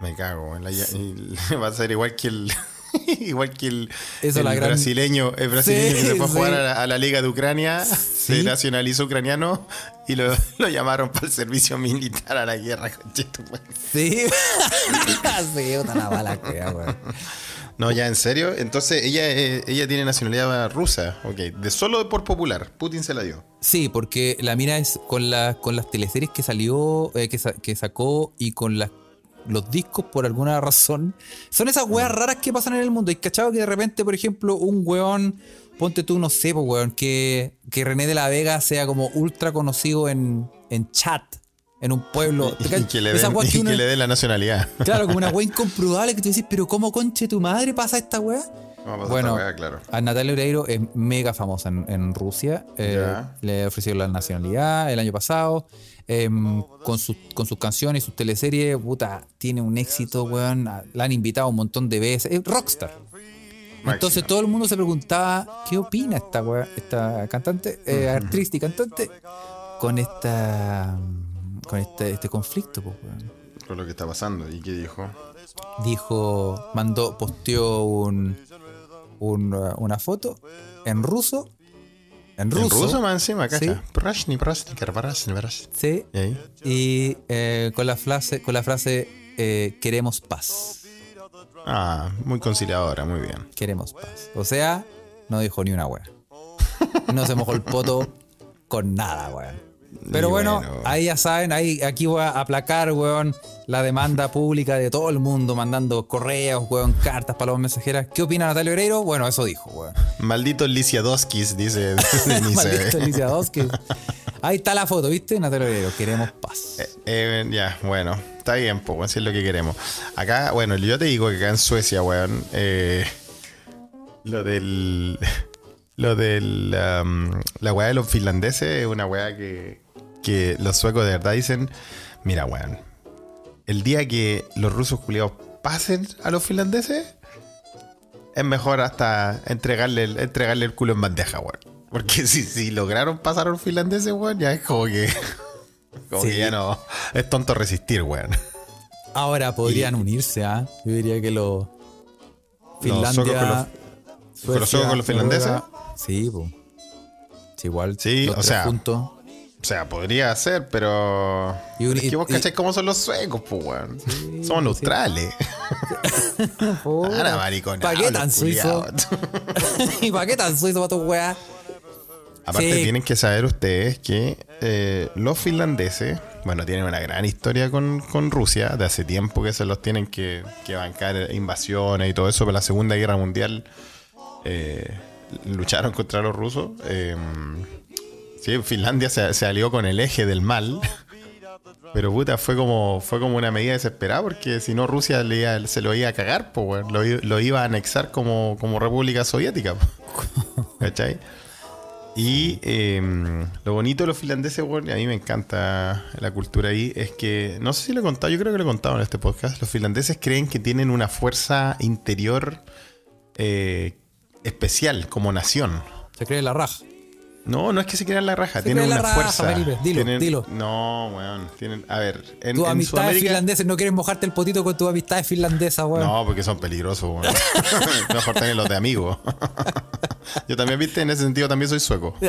Speaker 1: Me cago, weón. La- y- [laughs] va a ser igual que el. [laughs] igual que el,
Speaker 3: Eso,
Speaker 1: el
Speaker 3: la gran-
Speaker 1: brasileño, el brasileño que se fue a jugar a la, a la Liga de Ucrania, se nacionalizó ucraniano y lo, [laughs] lo llamaron para el servicio militar a la guerra. conchetumare.
Speaker 3: Sí. [laughs] sí, una mala cueva, weón.
Speaker 1: No, ya, en serio. Entonces ella, eh, ella tiene nacionalidad rusa. Ok, de solo por popular. Putin se la dio.
Speaker 3: Sí, porque la mina es con, la, con las teleseries que salió, eh, que, sa- que sacó y con las, los discos por alguna razón. Son esas weas raras que pasan en el mundo. Y cachado que de repente, por ejemplo, un weón, ponte tú, no sé, pues weón, que, que René de la Vega sea como ultra conocido en, en chat, en un pueblo. [laughs]
Speaker 1: Y, y que le den, y
Speaker 3: uno-
Speaker 1: que le den la nacionalidad.
Speaker 3: Claro, como una [laughs] wea incomprobable que tú dices, pero ¿cómo conche tu madre pasa esta wea?
Speaker 1: No,
Speaker 3: Bueno,
Speaker 1: claro.
Speaker 3: a Natalia Oreiro es mega famosa en, en Rusia. Eh, le ofrecieron la nacionalidad el año pasado. Em, con, sus, con sus canciones y sus teleseries, puta, tiene un éxito, weón. A- La han invitado un montón de veces. Es rockstar. Entonces todo el mundo se preguntaba, ¿qué opina esta, weá- esta cantante, eh, actriz y cantante con esta con este, este conflicto, pues, weón?
Speaker 1: Con lo que está pasando. ¿Y qué dijo?
Speaker 3: dijo, mandó, posteó un, un, uh, una foto en ruso. En ruso.
Speaker 1: En ruso más encima, acá
Speaker 3: Sí. Sí.
Speaker 1: ¿Y ahí?
Speaker 3: Y eh, con la frase, con la frase eh, queremos paz.
Speaker 1: Ah, muy conciliadora, muy bien.
Speaker 3: Queremos paz. O sea, no dijo ni una wea. No se mojó el poto con nada, weón. Pero bueno,
Speaker 1: bueno.
Speaker 3: ahí ya saben, ahí, aquí voy a aplacar, weón, la demanda pública de todo el mundo, mandando correos, weón, cartas, palomas mensajeras. ¿Qué opina Natalia Oreiro? Bueno, eso dijo, weón.
Speaker 1: Maldito Lisiadoskis, [laughs] [laughs] dice.
Speaker 3: Maldito Alicia Doskis. Ahí está la foto, ¿viste? Natalia Oreiro, queremos paz.
Speaker 1: Eh, eh, ya, bueno, está bien, pues, así es lo que queremos. Acá, bueno, yo te digo que acá en Suecia, weón, eh, lo del. [laughs] Lo del. um, la weá de los finlandeses es una weá que, que los suecos de verdad dicen: Mira, weón, el día que los rusos culiados pasen a los finlandeses, es mejor hasta entregarle el, entregarle el culo en bandeja, weón. Porque [laughs] si, si lograron pasar a los finlandeses, weón, ya es como que. [laughs] Como
Speaker 3: Sí.
Speaker 1: que ya no. Es tonto resistir, weón.
Speaker 3: Ahora podrían unirse, ¿ah? Yo diría que
Speaker 1: suecos con los- suecos con los finlandeses?
Speaker 3: Sí, pues. Sí, igual.
Speaker 1: Sí,
Speaker 3: los
Speaker 1: o
Speaker 3: tres
Speaker 1: sea,
Speaker 3: juntos.
Speaker 1: O sea, podría ser, pero.
Speaker 3: Y
Speaker 1: es que vos
Speaker 3: y-
Speaker 1: cachai cómo son los suecos, pues, weón.
Speaker 3: Sí,
Speaker 1: Somos
Speaker 3: sí.
Speaker 1: neutrales. Para, maricón.
Speaker 3: ¿Para qué tan suizo? ¿Y para qué tan suizo para tu weá?
Speaker 1: Aparte,
Speaker 3: Sí.
Speaker 1: tienen que saber ustedes que eh, los finlandeses, bueno, tienen una gran historia con, con Rusia, de hace tiempo que se los tienen que, que bancar invasiones y todo eso, pero la Segunda Guerra Mundial eh, lucharon contra los rusos. eh, sí, Finlandia se, se alió con el eje del mal. Pero puta, fue como, fue como una medida desesperada porque si no Rusia le iba- se lo iba a cagar, po, lo, iba a anexar como, como República Soviética. po. [laughs] ¿Cachai? Y eh, lo bonito de los finlandeses, weón, y a mí me encanta la cultura ahí, es que, no sé si lo he contado, yo creo que lo he contado en este podcast, los finlandeses creen que tienen una fuerza interior eh, especial como nación.
Speaker 3: Se cree la raja.
Speaker 1: No, no es que se crean la raja,
Speaker 3: Se
Speaker 1: tienen una
Speaker 3: raja,
Speaker 1: fuerza.
Speaker 3: Felipe, dilo,
Speaker 1: Tienen-
Speaker 3: dilo.
Speaker 1: No, weón, tienen, a ver, en,
Speaker 3: Tus amistades
Speaker 1: Sudamérica...
Speaker 3: finlandeses, no quieres mojarte el potito con tus amistades finlandesas, weón.
Speaker 1: No, porque son peligrosos, weón. [laughs] Mejor tener los de amigos. [laughs] Yo también, viste, en ese sentido también soy sueco. [laughs]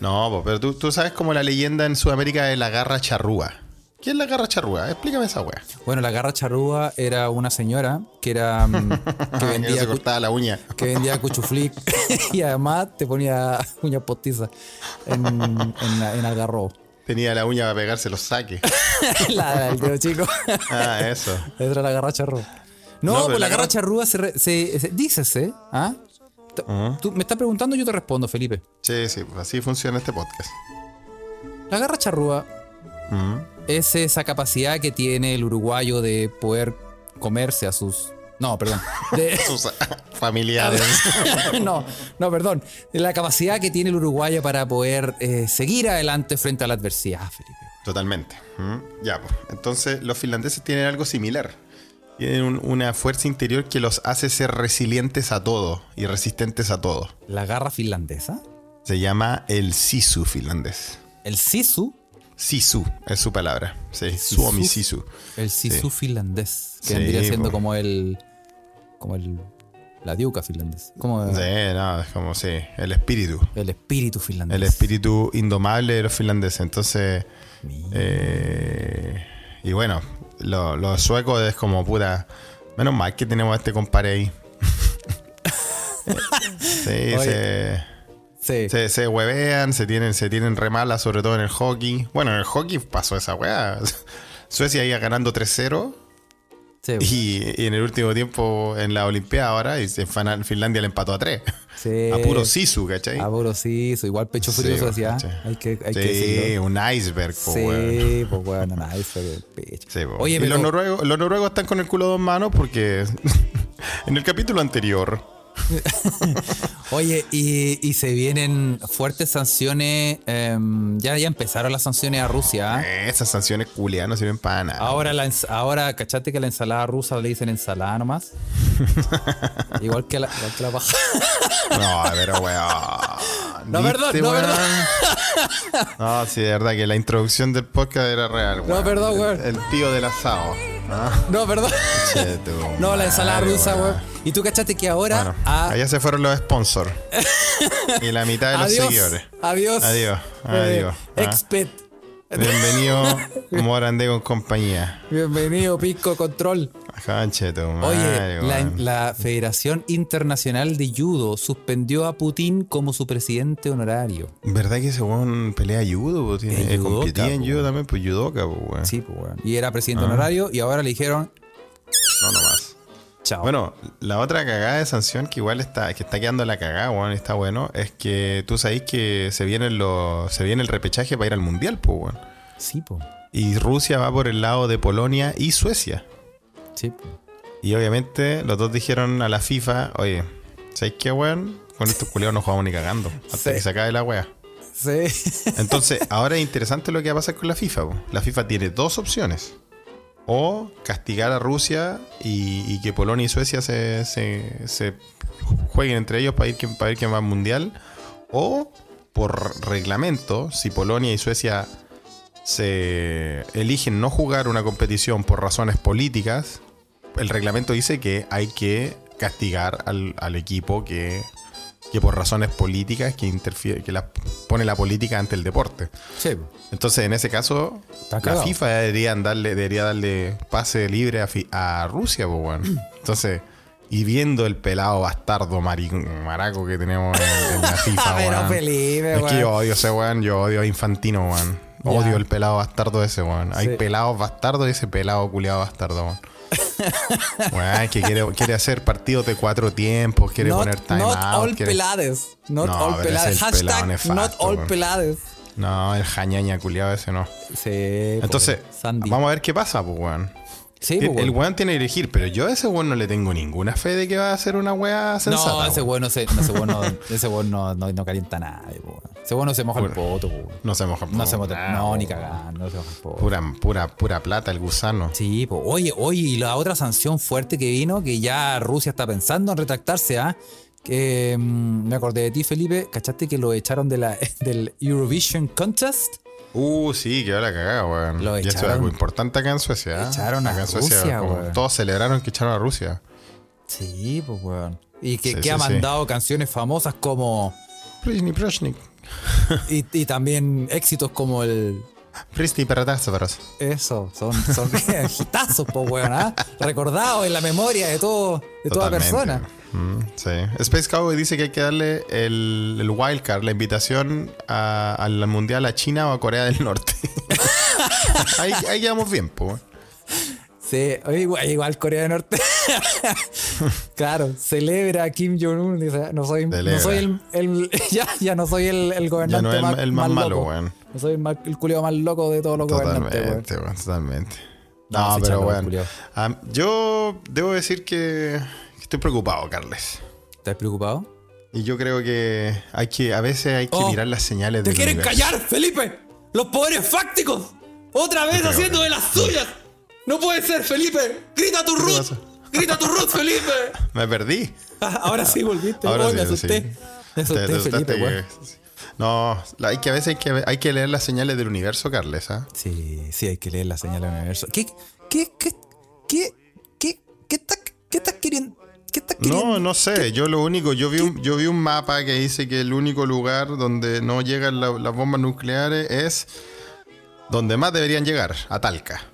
Speaker 1: No, pero tú, tú sabes como la leyenda en Sudamérica de la garra charrúa. ¿Quién es la garra charrúa? Explícame esa weá.
Speaker 3: Bueno, la garra charrúa era una señora que era mm, [laughs] que
Speaker 1: Que
Speaker 3: vendía
Speaker 1: se cortaba la uña.
Speaker 3: que vendía cuchuflic [laughs] [laughs] y además te ponía uñas postizas en, en, algarrobo.
Speaker 1: Tenía la uña para pegarse los saques.
Speaker 3: la del dedo chico.
Speaker 1: Ah, eso.
Speaker 3: Esa era la garra charrúa. No, pues la
Speaker 1: la
Speaker 3: garra charrúa se, re- se, se- dícese, ¿ah? T- Tú me estás preguntando, yo te respondo, Felipe.
Speaker 1: Sí, sí, así funciona este podcast.
Speaker 3: La garra charrúa. Es esa capacidad que tiene el uruguayo de poder comerse a sus. No, perdón. De- [laughs]
Speaker 1: Sus familiares. [laughs]
Speaker 3: no, no, perdón. La capacidad que tiene el uruguayo para poder eh, seguir adelante frente a la adversidad, Felipe.
Speaker 1: Totalmente. Mm, Ya, pues. Entonces, los finlandeses tienen algo similar. Tienen un- una fuerza interior que los hace ser resilientes a todo y resistentes a todo.
Speaker 3: La garra finlandesa.
Speaker 1: Se llama el sisu finlandés.
Speaker 3: El sisu.
Speaker 1: Sisu es su palabra. Sí, suomi sisu.
Speaker 3: El sisu finlandés. Que
Speaker 1: Sí,
Speaker 3: vendría siendo como el. Como el. La diuca finlandés. Como
Speaker 1: Sí, no, es como, sí, el espíritu.
Speaker 3: el espíritu finlandés.
Speaker 1: El espíritu indomable de los finlandeses. Entonces, eh, y bueno, lo- los suecos es como puta. Menos mal que tenemos a este compadre ahí. [laughs] sí,
Speaker 3: Oye.
Speaker 1: se,
Speaker 3: Sí.
Speaker 1: se, se huevean, se tienen, se tienen re malas, sobre todo en el hockey. Bueno, en el hockey pasó esa weá. [laughs] Suecia iba ganando 3-0
Speaker 3: Sí,
Speaker 1: y, y en el último tiempo en la Olimpiada ahora y Finlandia le empató a 3.
Speaker 3: sí. [laughs]
Speaker 1: A puro sisu, ¿cachai?
Speaker 3: A puro sisu. Igual pecho frío,
Speaker 1: Sí.
Speaker 3: Hay que, hay que
Speaker 1: sí,
Speaker 3: decirlo.
Speaker 1: un iceberg, po.
Speaker 3: Sí, pues es el pecho.
Speaker 1: Sí, po.
Speaker 3: Oye,
Speaker 1: y
Speaker 3: pero.
Speaker 1: los, noruegos, los noruegos están con el culo dos manos porque [laughs] en el capítulo anterior. [laughs]
Speaker 3: Oye, y, y se vienen fuertes sanciones. em, ya, ya empezaron las sanciones a Rusia. ¿ah?
Speaker 1: Esas sanciones culiadas no sirven para nada.
Speaker 3: Ahora, la, ahora, ¿cachate que la ensalada rusa le dicen ensalada nomás? [laughs] igual, que la, igual que la paja. [laughs]
Speaker 1: No, pero weón.
Speaker 3: No,
Speaker 1: ¿Viste,
Speaker 3: perdón, no,
Speaker 1: weón?
Speaker 3: perdón.
Speaker 1: No, sí, de verdad que la introducción del podcast era real, weón.
Speaker 3: perdón,
Speaker 1: El-
Speaker 3: weón.
Speaker 1: El, tío del asado.
Speaker 3: No, perdón. No, la ensalada
Speaker 1: madre,
Speaker 3: rusa, weón. Y tú cachate que ahora.
Speaker 1: Bueno,
Speaker 3: ah,
Speaker 1: allá se fueron los sponsors. [laughs] y la mitad de los
Speaker 3: adiós,
Speaker 1: seguidores.
Speaker 3: Adiós.
Speaker 1: Adiós, adiós. Ah.
Speaker 3: Expet.
Speaker 1: Bienvenido, [laughs] Morandé con compañía.
Speaker 3: Bienvenido, Pisco Control. Oye, la, Federación Internacional de Judo suspendió a Putin como su presidente honorario.
Speaker 1: ¿Verdad que ese weón pelea judo? Tiene,
Speaker 3: judoka,
Speaker 1: competía en judo también, pues judoka, weón.
Speaker 3: Sí, pues, weón. Y era presidente
Speaker 1: Ah.
Speaker 3: honorario y ahora le dijeron,
Speaker 1: No, nomás.
Speaker 3: Chao.
Speaker 1: Bueno, la otra cagada de sanción que igual está, que está quedando la cagada, weón, está bueno, es que tú sabéis que se viene, los, se viene el repechaje para ir al mundial, pues, weón.
Speaker 3: Sí, pues.
Speaker 1: Y Rusia va por el lado de Polonia y Suecia.
Speaker 3: Sí, po.
Speaker 1: Y obviamente los dos dijeron a la FIFA, oye, ¿sabéis qué, weón? Con estos culiados no jugamos ni cagando. Hasta
Speaker 3: Sí.
Speaker 1: que se acabe la wea.
Speaker 3: Sí.
Speaker 1: Entonces, ahora es interesante lo que va a pasar con la FIFA. po. La FIFA tiene dos opciones. O castigar a Rusia y, que Polonia y Suecia se, se- jueguen entre ellos para, ir, para ver quién va al mundial. O por reglamento, si Polonia y Suecia se eligen no jugar una competición por razones políticas, el reglamento dice que hay que castigar al, al equipo que que por razones políticas que interfiere, que la, pone la política ante el deporte.
Speaker 3: Sí.
Speaker 1: Entonces, en ese caso, la. FIFA deberían darle, debería darle pase libre a, a Rusia, pues, weón. [clears throat] Entonces, y viendo el pelado bastardo maraco que tenemos en, en la [laughs] FIFA,
Speaker 3: Pero
Speaker 1: weón.
Speaker 3: Felipe,
Speaker 1: Es que yo odio ese weón, yo odio a Infantino, weón. Odio el pelado bastardo ese, weón. Hay
Speaker 3: Sí.
Speaker 1: pelados bastardos y ese pelado culiado bastardo, weón. [laughs] Weón, que quiere, quiere hacer partidos de cuatro tiempos, quiere
Speaker 3: Not,
Speaker 1: poner time
Speaker 3: not
Speaker 1: out.
Speaker 3: all
Speaker 1: quiere-
Speaker 3: pelades. Not
Speaker 1: No,
Speaker 3: all pelades. Hashtag
Speaker 1: nefasto,
Speaker 3: not all pelades.
Speaker 1: No, el jañaña culiado ese no.
Speaker 3: Sí.
Speaker 1: Entonces, vamos a ver qué pasa, pues, weón.
Speaker 3: Sí,
Speaker 1: El,
Speaker 3: po,
Speaker 1: el
Speaker 3: weón.
Speaker 1: tiene que elegir, pero yo a ese weón no le tengo ninguna fe de que va a hacer una weá sensata.
Speaker 3: No, ese
Speaker 1: weón.
Speaker 3: no, se, no, ese weón no, ese weón no, no, no calienta a nadie, po, weón. Weón no se moja el poto, po.
Speaker 1: No se moja
Speaker 3: No se moja, no, ni
Speaker 1: weón.
Speaker 3: cagando, no se moja el poto.
Speaker 1: Pura, pura, pura plata el gusano.
Speaker 3: Sí, pues, oye, oye, y la otra sanción fuerte que vino, que ya Rusia está pensando en retractarse, ¿ah? Que mm, me acordé de ti, Felipe. ¿Cachaste que lo echaron de la, [laughs] del Eurovision Contest?
Speaker 1: Uh, sí, que la cagada, weón.
Speaker 3: Lo
Speaker 1: y eso es
Speaker 3: echaron-
Speaker 1: algo importante acá en Suecia. ¿eh?
Speaker 3: echaron a
Speaker 1: en
Speaker 3: Rusia,
Speaker 1: como
Speaker 3: weón.
Speaker 1: Todos celebraron que echaron a Rusia.
Speaker 3: Sí, pues, weón. Y que,
Speaker 1: Sí,
Speaker 3: que
Speaker 1: sí,
Speaker 3: ha
Speaker 1: sí.
Speaker 3: mandado canciones famosas como.
Speaker 1: Prisni Proshnik. [laughs]
Speaker 3: Y, y también éxitos como el.
Speaker 1: Prisni Peratazavaros.
Speaker 3: Eso, son, son [laughs] hitazos, pues, weón, ¿ah? Recordados en la memoria de, todo, de toda persona.
Speaker 1: Mm, sí. Space Cowboy dice que hay que darle el, el wildcard, la invitación a- al mundial a China o a Corea del Norte. [laughs] ahí, ahí quedamos bien, pues.
Speaker 3: Sí, igual, igual Corea del Norte. [laughs] claro, celebra a Kim Jong-un. Dice, no soy, no soy el, el- [laughs] ya, ya no soy el, el gobernante
Speaker 1: no el-
Speaker 3: más,
Speaker 1: el más malo, weón.
Speaker 3: No soy el, más- culiao más loco de todos los gobernantes, weón.
Speaker 1: Totalmente, totalmente.
Speaker 3: No,
Speaker 1: pero bueno. yo debo decir que estoy preocupado, Carles.
Speaker 3: ¿Estás preocupado?
Speaker 1: Y yo creo que hay que, a veces hay que
Speaker 3: Oh,
Speaker 1: mirar las señales
Speaker 3: ¿Te
Speaker 1: del
Speaker 3: quieren
Speaker 1: universo.
Speaker 3: callar, Felipe? ¡Los poderes fácticos! ¡Otra vez haciendo
Speaker 1: que-
Speaker 3: de las suyas! ¡No puede ser, Felipe! ¡Grita tu
Speaker 1: pasa?
Speaker 3: ¡Grita tu Ruth, Felipe! [laughs]
Speaker 1: Me perdí.
Speaker 3: Ah, Ahora sí volviste.
Speaker 1: Ahora
Speaker 3: Oh,
Speaker 1: sí,
Speaker 3: me asusté.
Speaker 1: sí.
Speaker 3: Me asusté,
Speaker 1: Te- te
Speaker 3: Felipe,
Speaker 1: que-
Speaker 3: weón.
Speaker 1: No, hay que a veces hay que, hay que leer las señales del universo, Carles. ¿ah?
Speaker 3: Sí, sí, hay que leer la señal del universo. ¿Qué, qué, qué, qué, qué, qué estás, qué estás queriendo? ¿Qué estás queriendo?
Speaker 1: No, no sé. Yo lo único, yo vi, un, yo vi un mapa que dice que el único lugar donde no llegan la- las bombas nucleares es donde más deberían llegar, a Talca.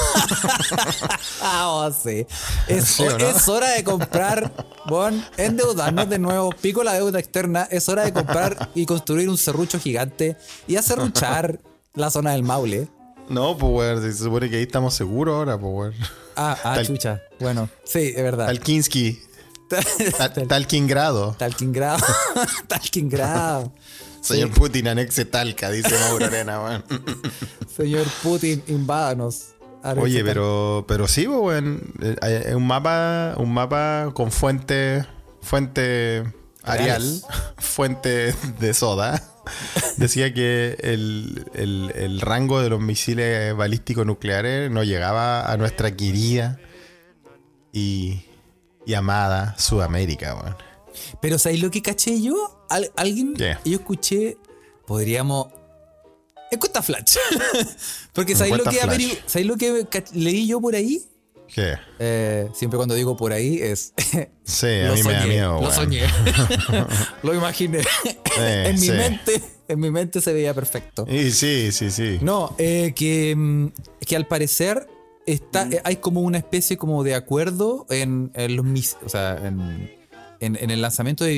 Speaker 1: [laughs]
Speaker 3: Ah, oh, sí. Es,
Speaker 1: ¿Sí o no?
Speaker 3: es hora de comprar, bon, endeudarnos de nuevo, pico la deuda externa. Es hora de comprar y construir un serrucho gigante y hacer la zona del Maule.
Speaker 1: No, pues, weón, se supone que ahí estamos seguros ahora, pues, weón.
Speaker 3: Ah, ah,
Speaker 1: Tal-
Speaker 3: chucha. Bueno, sí, es verdad.
Speaker 1: Talkinsky, Tal- [laughs] Talkingrado.
Speaker 3: Talkingrado. [laughs] Talkingrado.
Speaker 1: Señor Putin anexe Talca, dice Mauro Arena, weón.
Speaker 3: Señor Putin, invádanos.
Speaker 1: Oye, pero, pero sí, pues, weón. eh, hay un mapa, un mapa con fuente, fuente Arial, [laughs] fuente de soda. [laughs] Decía que el, el- el rango de los misiles balísticos nucleares no llegaba a nuestra querida y, y amada Sudamérica, weón.
Speaker 3: Pero ¿sabéis lo que caché yo? Al- alguien, yo escuché, podríamos... Encuesta Flash. [laughs] Porque ¿sabéis lo, que averigu- ¿sabéis lo que leí yo por ahí?
Speaker 1: ¿Qué?
Speaker 3: Eh, siempre cuando digo por ahí es... [laughs]
Speaker 1: Sí, a mí me da miedo,
Speaker 3: Lo soñé. [laughs] lo imaginé. en mi
Speaker 1: sí.
Speaker 3: mente, en mi mente se veía perfecto.
Speaker 1: Y sí, sí, sí.
Speaker 3: No, eh, que, mm, que al parecer está, eh, hay como una especie como de acuerdo en, en los mis- o sea, en, en- en el lanzamiento de,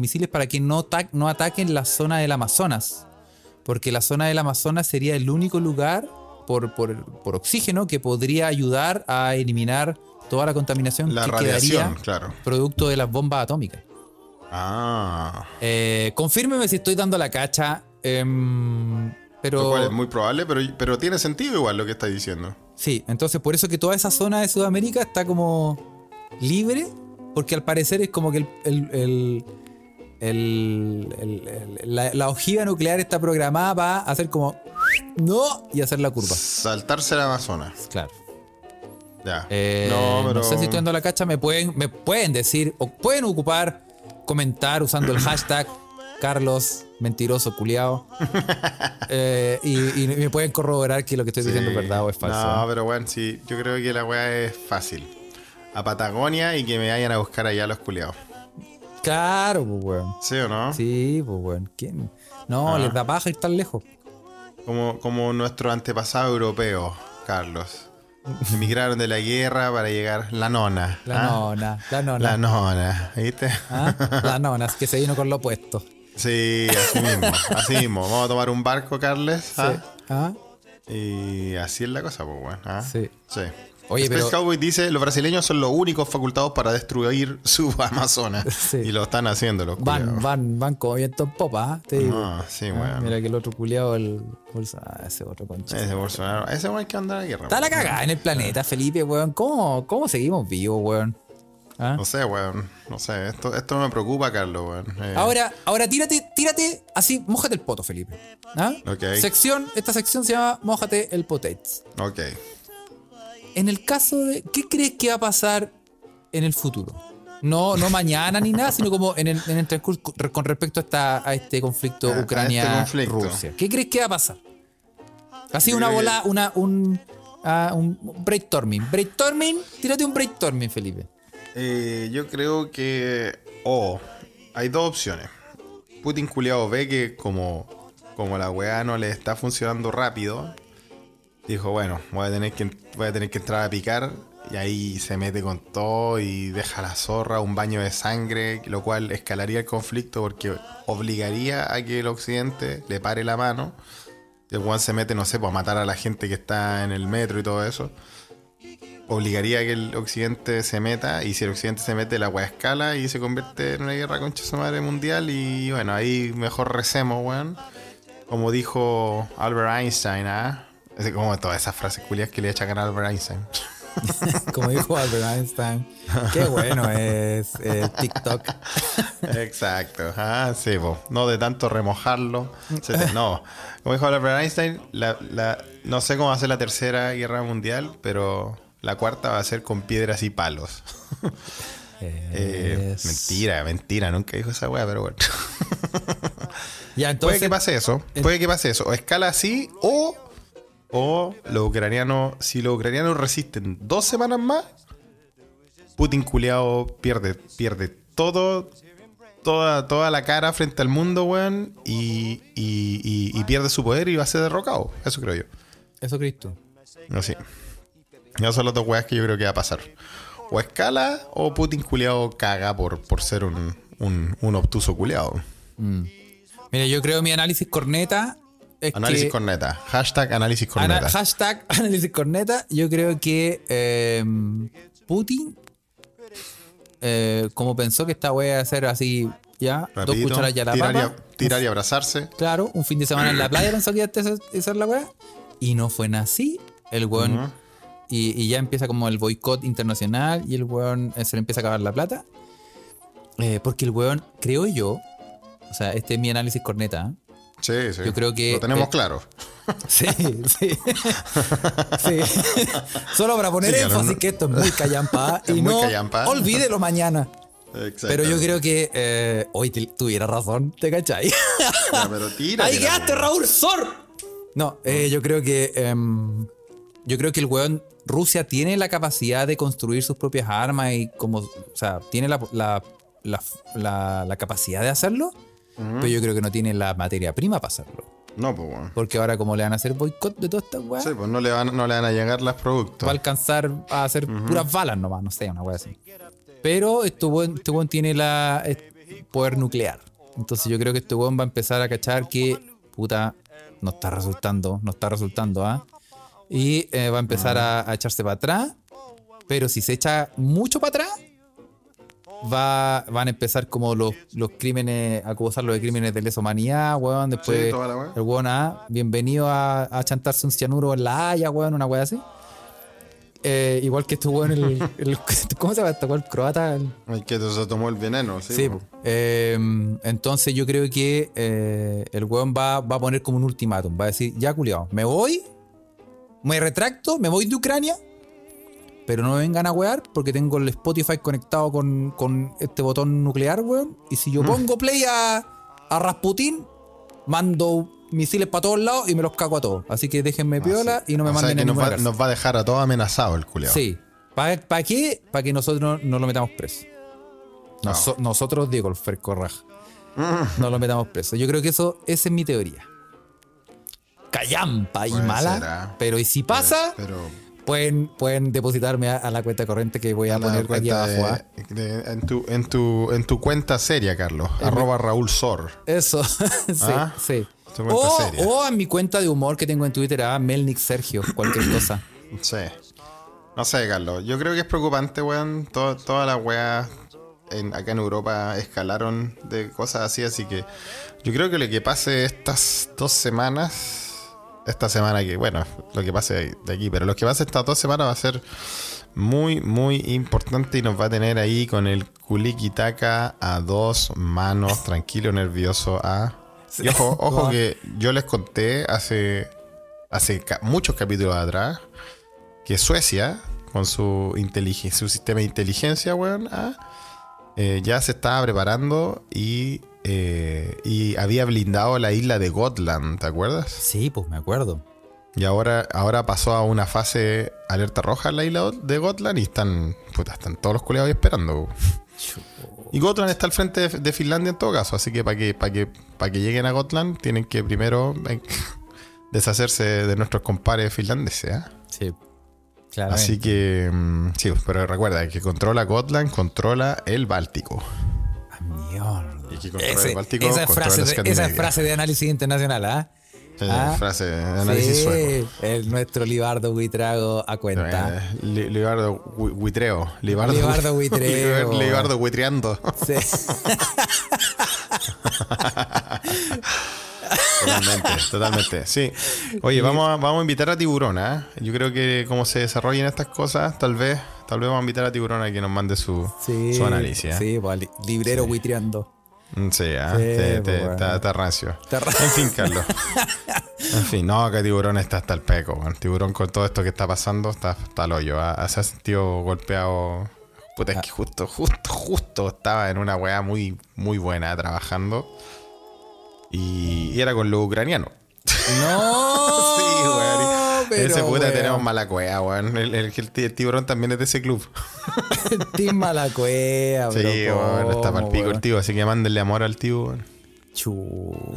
Speaker 3: misiles para que no, ta- no ataquen la zona del Amazonas. Porque la zona del Amazonas sería el único lugar por, por- por oxígeno que podría ayudar a eliminar toda la contaminación
Speaker 1: La
Speaker 3: que
Speaker 1: radiación,
Speaker 3: quedaría
Speaker 1: claro.
Speaker 3: producto de las bombas atómicas.
Speaker 1: Ah.
Speaker 3: Eh, confírmeme si estoy dando la cacha. em, pero
Speaker 1: Lo cual es muy probable, pero, pero tiene sentido igual lo que estás diciendo.
Speaker 3: Sí, entonces por eso que toda esa zona de Sudamérica está como libre, porque al parecer es como que el, el- el- el- el- el- la, la ojiva nuclear está programada para hacer como no y hacer la curva.
Speaker 1: Saltarse el Amazonas.
Speaker 3: Claro.
Speaker 1: Ya.
Speaker 3: Eh,
Speaker 1: no, pero.
Speaker 3: no sé si estoy dando la cacha, me pueden, me pueden decir o pueden ocupar, comentar usando el hashtag [laughs] Carlos mentiroso culiao [laughs] Eh, y, y me pueden corroborar que lo que estoy diciendo es verdad o es falso.
Speaker 1: No, pero bueno, sí. Yo creo que la weá es fácil. A Patagonia y que me vayan a buscar allá los culiados.
Speaker 3: Claro, pues, weón.
Speaker 1: ¿Sí o no?
Speaker 3: Sí, pues, weón. ¿Quién? No,
Speaker 1: Ah.
Speaker 3: les da paja ir tan lejos.
Speaker 1: Como, como nuestro antepasado europeo, Carlos. Emigraron de la guerra para llegar la nona.
Speaker 3: La
Speaker 1: ¿ah?
Speaker 3: nona, la nona.
Speaker 1: La nona, ¿viste?
Speaker 3: ¿Ah? La nona, es que se vino con lo opuesto.
Speaker 1: Sí, así mismo, así mismo. Vamos a tomar un barco, Carles. ¿ah?
Speaker 3: ¿Ah?
Speaker 1: Y así es la cosa, pues, bueno. ¿ah?
Speaker 3: Sí.
Speaker 1: Sí.
Speaker 3: Oye,
Speaker 1: Space
Speaker 3: pero-
Speaker 1: Cowboy dice, los brasileños son los únicos facultados para destruir [laughs] su Amazonas.
Speaker 3: Sí.
Speaker 1: Y lo están haciendo los
Speaker 3: Van,
Speaker 1: culiados.
Speaker 3: van, van como viento en popa, ¿ah? Te digo.
Speaker 1: No, sí,
Speaker 3: Ah,
Speaker 1: weón.
Speaker 3: Mira que el otro culiado, el bolsa, ah, ese otro concha.
Speaker 1: Ese Bolsonaro. Ese weón que andar a la guerra.
Speaker 3: Está la cagada en el planeta, Felipe, weón. ¿Cómo, cómo seguimos vivos, weón? ¿Ah?
Speaker 1: No sé, weón. No sé. Esto, esto me preocupa, Carlos, weón. Eh,
Speaker 3: Ahora, ahora tírate, tírate así, mójate el poto, Felipe. ¿Ah?
Speaker 1: Ok.
Speaker 3: Sección, esta sección se llama Mójate el Potets.
Speaker 1: Ok.
Speaker 3: En el caso de. ¿Qué crees que va a pasar en el futuro? No, no mañana ni nada, sino como en el, en el transcurso con respecto a, esta, a este conflicto
Speaker 1: A- a este
Speaker 3: Ucrania-Rusia. ¿Qué crees que va a pasar? Así una
Speaker 1: Eh,
Speaker 3: bola, una, un, ah, un brainstorming. Brainstorming, tírate un brainstorming, Felipe.
Speaker 1: Eh, yo creo que. Oh, hay dos opciones. Putin culiado ve que como, como la weá no le está funcionando rápido, dijo, bueno, voy a tener que voy a tener que entrar a picar. Y ahí se mete con todo y deja la zorra, un baño de sangre, lo cual escalaría el conflicto porque obligaría a que el occidente le pare la mano. El weón se mete, no sé, pues a matar a la gente que está en el metro y todo eso obligaría a que el occidente se meta y si el occidente se mete la weá escala y se convierte en una guerra concha su madre mundial y bueno ahí mejor recemos weón como dijo Albert Einstein ¿ah? Es como todas esas frases culias que le echan a Albert Einstein [laughs]
Speaker 3: Como dijo Albert Einstein. Qué bueno es eh, TikTok.
Speaker 1: exacto ah sí po. no de tanto remojarlo te- no como dijo Albert Einstein la, la- no sé cómo va a ser la tercera guerra mundial pero la cuarta va a ser con piedras y palos Eh, mentira, mentira, nunca dijo esa weá, pero bueno.
Speaker 3: Ya, entonces.
Speaker 1: Puede que pase eso, puede que pase eso. O escala así, o, o los ucranianos, si los ucranianos resisten dos semanas más, Putin culeado pierde, pierde todo, toda, toda la cara frente al mundo, weón, y, y, y- y pierde su poder y va a ser derrocado. Eso creo yo.
Speaker 3: Eso crees tú.
Speaker 1: Así. Esas son las dos weas que yo creo que va a pasar. O escala o Putin culeado caga por, por ser un, un, un obtuso culeado.
Speaker 3: Mira, yo creo mi análisis corneta es
Speaker 1: Análisis
Speaker 3: que...
Speaker 1: corneta. Hashtag análisis
Speaker 3: Ana-
Speaker 1: corneta.
Speaker 3: hashtag [laughs] análisis corneta. Yo creo que eh, Putin, eh, como pensó que esta wea iba a ser así, ya, dos cucharas ya la
Speaker 1: tirar, y,
Speaker 3: papa,
Speaker 1: tirar y abrazarse.
Speaker 3: claro, un fin de semana en la playa pensó que iba a hacer- hacer la wea, y no fue así. El weón, y, y ya empieza como el boicot internacional, y el weón eh, se le empieza a acabar la plata. Eh, porque el weón, creo yo, o sea, este es mi análisis corneta, ¿eh?
Speaker 1: Sí, sí.
Speaker 3: Yo creo que-
Speaker 1: Lo tenemos
Speaker 3: eh,
Speaker 1: claro. [laughs]
Speaker 3: Sí, sí. sí. [laughs] Solo para poner
Speaker 1: Sí,
Speaker 3: énfasis
Speaker 1: no-
Speaker 3: que esto es muy callampa [laughs]
Speaker 1: Es
Speaker 3: y
Speaker 1: muy
Speaker 3: no
Speaker 1: callampa.
Speaker 3: olvídelo mañana.
Speaker 1: Exacto.
Speaker 3: Pero yo creo que eh, hoy te- tuviera razón, ¿te cachai?
Speaker 1: Ya, pero tira.
Speaker 3: ¡Ahí quedaste, Raúl Sor! No, eh, yo creo que. em, yo creo que el weón. Rusia tiene la capacidad de construir sus propias armas y como. O sea, tiene la- la- la capacidad de hacerlo. Pero yo creo que no tiene la materia prima para hacerlo.
Speaker 1: No, pues bueno.
Speaker 3: Porque ahora, como le van a hacer boicot de todas estas weas,
Speaker 1: Sí, pues no le van, no le van a llegar los productos.
Speaker 3: va a alcanzar a hacer puras balas nomás, no sé, una wea así. Pero este weón, este weón tiene la eh, poder nuclear. Entonces yo creo que este weón va a empezar a cachar que, puta, no está resultando, no está resultando, ¿ah? Y eh, va a empezar a, a echarse para atrás. Pero si se echa mucho para atrás, va, van a empezar como los, los crímenes, a acusarlo de crímenes de lesa humanidad, weón. Después
Speaker 1: Sí,
Speaker 3: el weón, ah, bienvenido a, a chantarse un cianuro en la Haya, weón, una wea así. Eh, igual que este weón, el, el- [laughs] ¿cómo se llama este weón? El croata. el-
Speaker 1: El que se tomó el veneno, sí.
Speaker 3: Sí. Eh, entonces yo creo que eh, el weón va, va a poner como un ultimátum. Va a decir, ya culiao, me voy, me retracto, me voy de Ucrania, pero no me vengan a wear porque tengo el Spotify conectado con, con este botón nuclear, weón. Y si yo
Speaker 1: Mm.
Speaker 3: pongo play a, a Rasputin, mando misiles para todos lados y me los cago a todos. Así que déjenme piola y no me
Speaker 1: Ah, O
Speaker 3: manden a
Speaker 1: nos va, nos va a dejar a todos amenazados el culiao.
Speaker 3: Sí. ¿Para qué? Para que nosotros no lo metamos preso. Noso- Nosotros, Diego, el Ferco Raja. No lo metamos preso. Yo creo que eso, esa es mi teoría. Callampa y
Speaker 1: Puede
Speaker 3: mala.
Speaker 1: ser, ah.
Speaker 3: Pero y si pasa,
Speaker 1: Pero
Speaker 3: pueden, pueden depositarme a, a la cuenta corriente que voy a
Speaker 1: la
Speaker 3: poner aquí
Speaker 1: cuenta
Speaker 3: abajo. ¿ah?
Speaker 1: de- de- en, tu, en, tu, en tu cuenta seria, Carlos. Arroba Raúl Sor.
Speaker 3: Eso, [laughs] sí,
Speaker 1: Ah,
Speaker 3: sí. O,
Speaker 1: seria.
Speaker 3: o a mi cuenta de humor que tengo en Twitter, a Melnick Sergio, cualquier cosa. [clears throat]
Speaker 1: Sí. No sé, Carlos. Yo creo que es preocupante, weón. Todas las weas en, acá en Europa escalaron de cosas así, así que yo creo que lo que pase estas dos semanas, esta semana que, bueno, lo que pase de aquí, pero lo que pase estas dos semanas va a ser muy, muy importante y nos va a tener ahí con el culiquitaca a dos manos, tranquilo, nervioso, a... Y ojo, ojo que yo les conté hace, hace ca- muchos capítulos atrás que Suecia, con su, inteligen- su sistema de inteligencia, weón, ah, eh, ya se estaba preparando y, eh, y había blindado la isla de Gotland, ¿te acuerdas?
Speaker 3: Sí, pues me acuerdo.
Speaker 1: Y ahora, ahora pasó a una fase alerta roja en la isla de Gotland y están, puta, están todos los culeados ahí esperando. Y Gotland está al frente de, de Finlandia en todo caso, así que para que, para que, para que lleguen a Gotland tienen que primero eh, [laughs] deshacerse de nuestros compadres finlandeses. ¿ah?
Speaker 3: Sí. Claro.
Speaker 1: Así que, mm, sí, pero recuerda que controla Gotland, controla el Báltico.
Speaker 3: Mierda.
Speaker 1: Y que controla
Speaker 3: Ese-
Speaker 1: el Báltico,
Speaker 3: esa, es
Speaker 1: controla
Speaker 3: frase de, esa es
Speaker 1: Escandinavia.
Speaker 3: frase de análisis internacional, ¿ah?
Speaker 1: Eh,
Speaker 3: Ah,
Speaker 1: frase de análisis
Speaker 3: sí,
Speaker 1: sueco.
Speaker 3: el nuestro Libardo Buitrago a cuenta.
Speaker 1: Eh, Li- Libardo Huitreo. Libardo,
Speaker 3: Libardo [laughs] Huitreo.
Speaker 1: Libardo Huitreando.
Speaker 3: Sí. [laughs]
Speaker 1: Totalmente, totalmente. Sí. Oye, vamos a, vamos a invitar a Tiburón, ¿ah? Yo creo que como se desarrollen estas cosas, tal vez, tal vez vamos a invitar a Tiburón a que nos mande su,
Speaker 3: Sí,
Speaker 1: su análisis. ¿ah?
Speaker 3: Sí, pues, li- librero buitreando.
Speaker 1: Mm, Sí, ¿ah?
Speaker 3: Sí,
Speaker 1: Te- te-
Speaker 3: pues, bueno.
Speaker 1: está, está rancio. En fin, Carlos. [laughs] En fin, no, que Tiburón está hasta el peco. weón. Tiburón con todo esto que está pasando está hasta el hoyo. ¿ah? Se ha sentido golpeado. Puta, es que justo, justo, justo estaba en una weá muy, muy buena trabajando. Y, y era con lo ucraniano.
Speaker 3: No, [laughs]
Speaker 1: Sí, weón.
Speaker 3: Pero,
Speaker 1: Ese puta tenemos mala cueva, weón. El, el- el- el tiburón también es de ese club. [laughs]
Speaker 3: Team Malacuea,
Speaker 1: Sí,
Speaker 3: pero
Speaker 1: weón. Está para el
Speaker 3: ¿cómo,
Speaker 1: pico el tío, así que mándenle amor al tío, weón.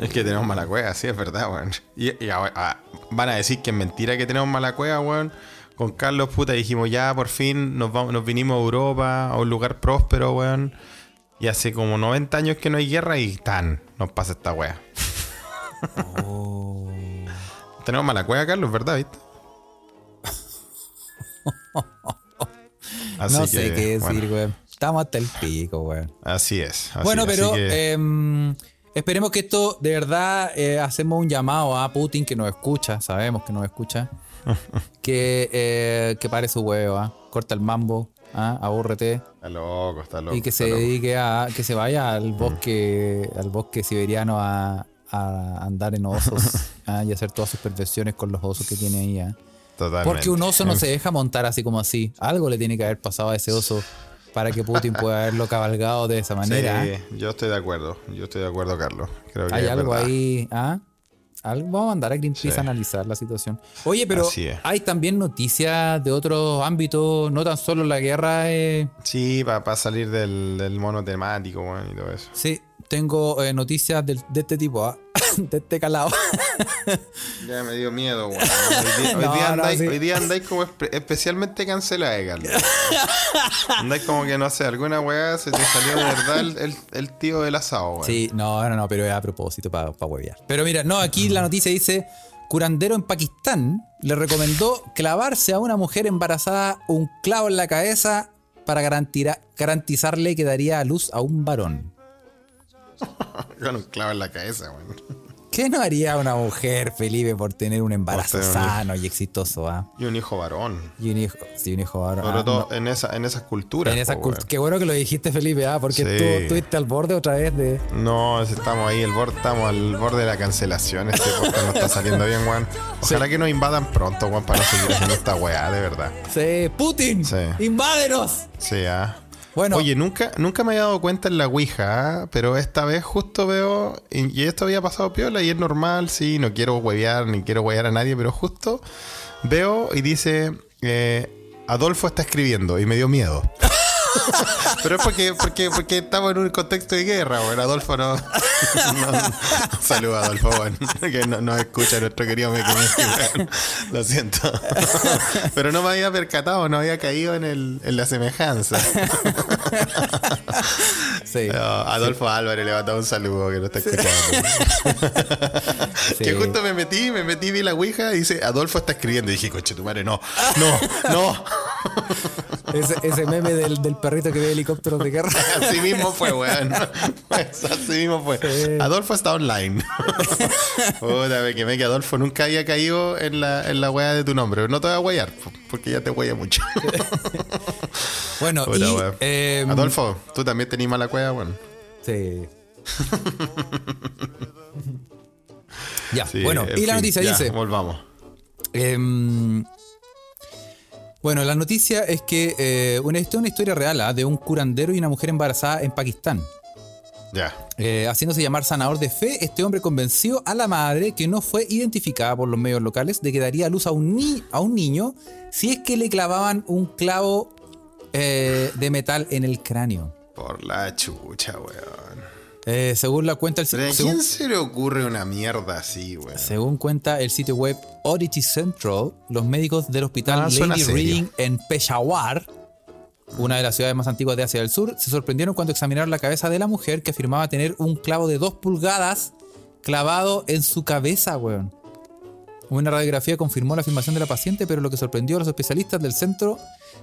Speaker 1: Es que tenemos mala cueva, sí, es verdad, weón. Y, y van a decir que es mentira que tenemos mala cueva, weón. Con Carlos, puta, dijimos ya, por fin nos, vamos, nos vinimos a Europa, a un lugar próspero, weón. Y hace como 90 años que no hay guerra y tan, nos pasa esta wea. [laughs]
Speaker 3: Oh.
Speaker 1: Tenemos mala cueva, Carlos, ¿verdad, viste? [laughs] Así
Speaker 3: no sé qué decir,
Speaker 1: bueno,
Speaker 3: weón. Estamos hasta el pico, weón.
Speaker 1: así es. así-
Speaker 3: Bueno,
Speaker 1: así
Speaker 3: pero
Speaker 1: que-
Speaker 3: em, esperemos que esto, de verdad, eh, hacemos un llamado a Putin que nos escucha, sabemos que nos escucha, [laughs] que, eh, que pare su huevo, corta el mambo, ¿ah? abúrrete
Speaker 1: Está loco, está loco.
Speaker 3: y que se
Speaker 1: loco.
Speaker 3: dedique a, que se vaya al bosque, al bosque siberiano a, a andar en osos [laughs] ¿ah? y hacer todas sus perversiones con los osos que tiene ahí. ¿ah?
Speaker 1: Totalmente.
Speaker 3: Porque un oso no se deja montar así como así. Algo le tiene que haber pasado a ese oso para que Putin pueda haberlo cabalgado de esa manera. ¿ah?
Speaker 1: Sí, yo estoy de acuerdo. Yo estoy de acuerdo, Carlos. Creo que
Speaker 3: Hay algo
Speaker 1: verdad.
Speaker 3: ahí. ¿ah? Algo- Vamos a mandar a Greenpeace
Speaker 1: Sí.
Speaker 3: a analizar la situación. Oye, pero hay también noticias de otros ámbitos, no tan solo la guerra. eh,
Speaker 1: Sí, para salir del, del mono temático, weón, y todo eso.
Speaker 3: Sí, tengo eh, noticias del- de, este tipo, ¿ah? De este calado.
Speaker 1: Ya me dio miedo, weón. [laughs] Hoy día, hoy
Speaker 3: No,
Speaker 1: día
Speaker 3: no,
Speaker 1: andáis,
Speaker 3: sí.
Speaker 1: hoy día andáis como espe- especialmente cancelada, Carlos. [laughs] Andáis como que, no sé, alguna weá se te salió de verdad el, el- el tío del asado, weón.
Speaker 3: Sí, no, no, no, pero es a propósito para pa huevear. Pero mira, no, aquí la noticia dice: curandero en Pakistán le recomendó clavarse a una mujer embarazada un clavo en la cabeza para garantizarle que daría a luz a un varón. [laughs]
Speaker 1: Con un clavo en la cabeza, weón.
Speaker 3: ¿Qué no haría una mujer, Felipe, por tener un embarazo
Speaker 1: un
Speaker 3: sano y exitoso? ah?
Speaker 1: Y un hijo varón.
Speaker 3: Y un hijo, sí, un hijo varón.
Speaker 1: Sobre
Speaker 3: ah,
Speaker 1: todo
Speaker 3: no.
Speaker 1: en, esa, en esas culturas.
Speaker 3: En esa
Speaker 1: po,
Speaker 3: cult-
Speaker 1: weón.
Speaker 3: Qué bueno que lo dijiste, Felipe, ah, porque
Speaker 1: Sí.
Speaker 3: tú estuviste al borde otra vez de.
Speaker 1: No, estamos ahí, el borde, estamos al borde de la cancelación. Este [laughs] podcast no está saliendo bien, weón. Ojalá que nos invadan pronto, weón, para no seguir haciendo esta weá, de verdad.
Speaker 3: Sí, Putin,
Speaker 1: Sí.
Speaker 3: invádenos.
Speaker 1: Sí, ah.
Speaker 3: Bueno,
Speaker 1: Oye, nunca, nunca me había dado cuenta en la Ouija, ¿ah? pero esta vez justo veo, y esto había pasado piola y es normal, sí, no quiero huevear ni quiero huevear a nadie, pero justo veo y dice, eh, Adolfo está escribiendo y me dio miedo. [laughs] Pero es porque, porque, porque estamos en un contexto de guerra, weón. Adolfo no. [laughs] no- Saluda, Adolfo, weón. Que no, no escucha nuestro querido Mequemeque, weón. Lo siento. [laughs] Pero no me había percatado, no había caído en, el, en la semejanza.
Speaker 3: Sí.
Speaker 1: No, Adolfo Álvarez le un saludo que no está escuchando.
Speaker 3: sí.
Speaker 1: Que justo me metí, me metí, vi la ouija y dice, Adolfo está escribiendo. Y dije, coche tu madre, no, no, no.
Speaker 3: Ese, ese meme del, del perrito que ve helicópteros de guerra. [laughs]
Speaker 1: Así mismo fue, weón. Pues, Así mismo fue. Adolfo está online. [laughs] Puta, me quemé que Adolfo nunca había caído en la, en la weá de tu nombre. No te voy a huear, porque ya te huella mucho. [laughs]
Speaker 3: Bueno,
Speaker 1: Puta,
Speaker 3: y.
Speaker 1: weón.
Speaker 3: em,
Speaker 1: Adolfo, tú también tenías mala cueva, weón.
Speaker 3: Sí. ya,
Speaker 1: Sí,
Speaker 3: bueno,
Speaker 1: en
Speaker 3: y la noticia
Speaker 1: ya,
Speaker 3: dice.
Speaker 1: Volvamos.
Speaker 3: Em, bueno, la noticia es que eh, una, esta es una historia real ¿ah? de un curandero y una mujer embarazada en Pakistán.
Speaker 1: Ya.
Speaker 3: Eh, haciéndose llamar sanador de fe, este hombre convenció a la madre, que no fue identificada por los medios locales, de que daría a luz a un, ni- a un niño si es que le clavaban un clavo eh, de metal en el cráneo.
Speaker 1: Por la chucha, weón.
Speaker 3: Eh, según la cuenta el
Speaker 1: ¿Pero a
Speaker 3: según-
Speaker 1: quién se le ocurre una mierda así?
Speaker 3: Según cuenta el sitio web Oddity Central, los médicos del hospital
Speaker 1: Ah,
Speaker 3: Lady. Reading en Peshawar, una de las ciudades más antiguas de Asia del Sur, se sorprendieron cuando examinaron la cabeza de la mujer que afirmaba tener un clavo de dos pulgadas clavado en su cabeza, weón. Una radiografía confirmó la afirmación de la paciente, pero lo que sorprendió a los especialistas del centro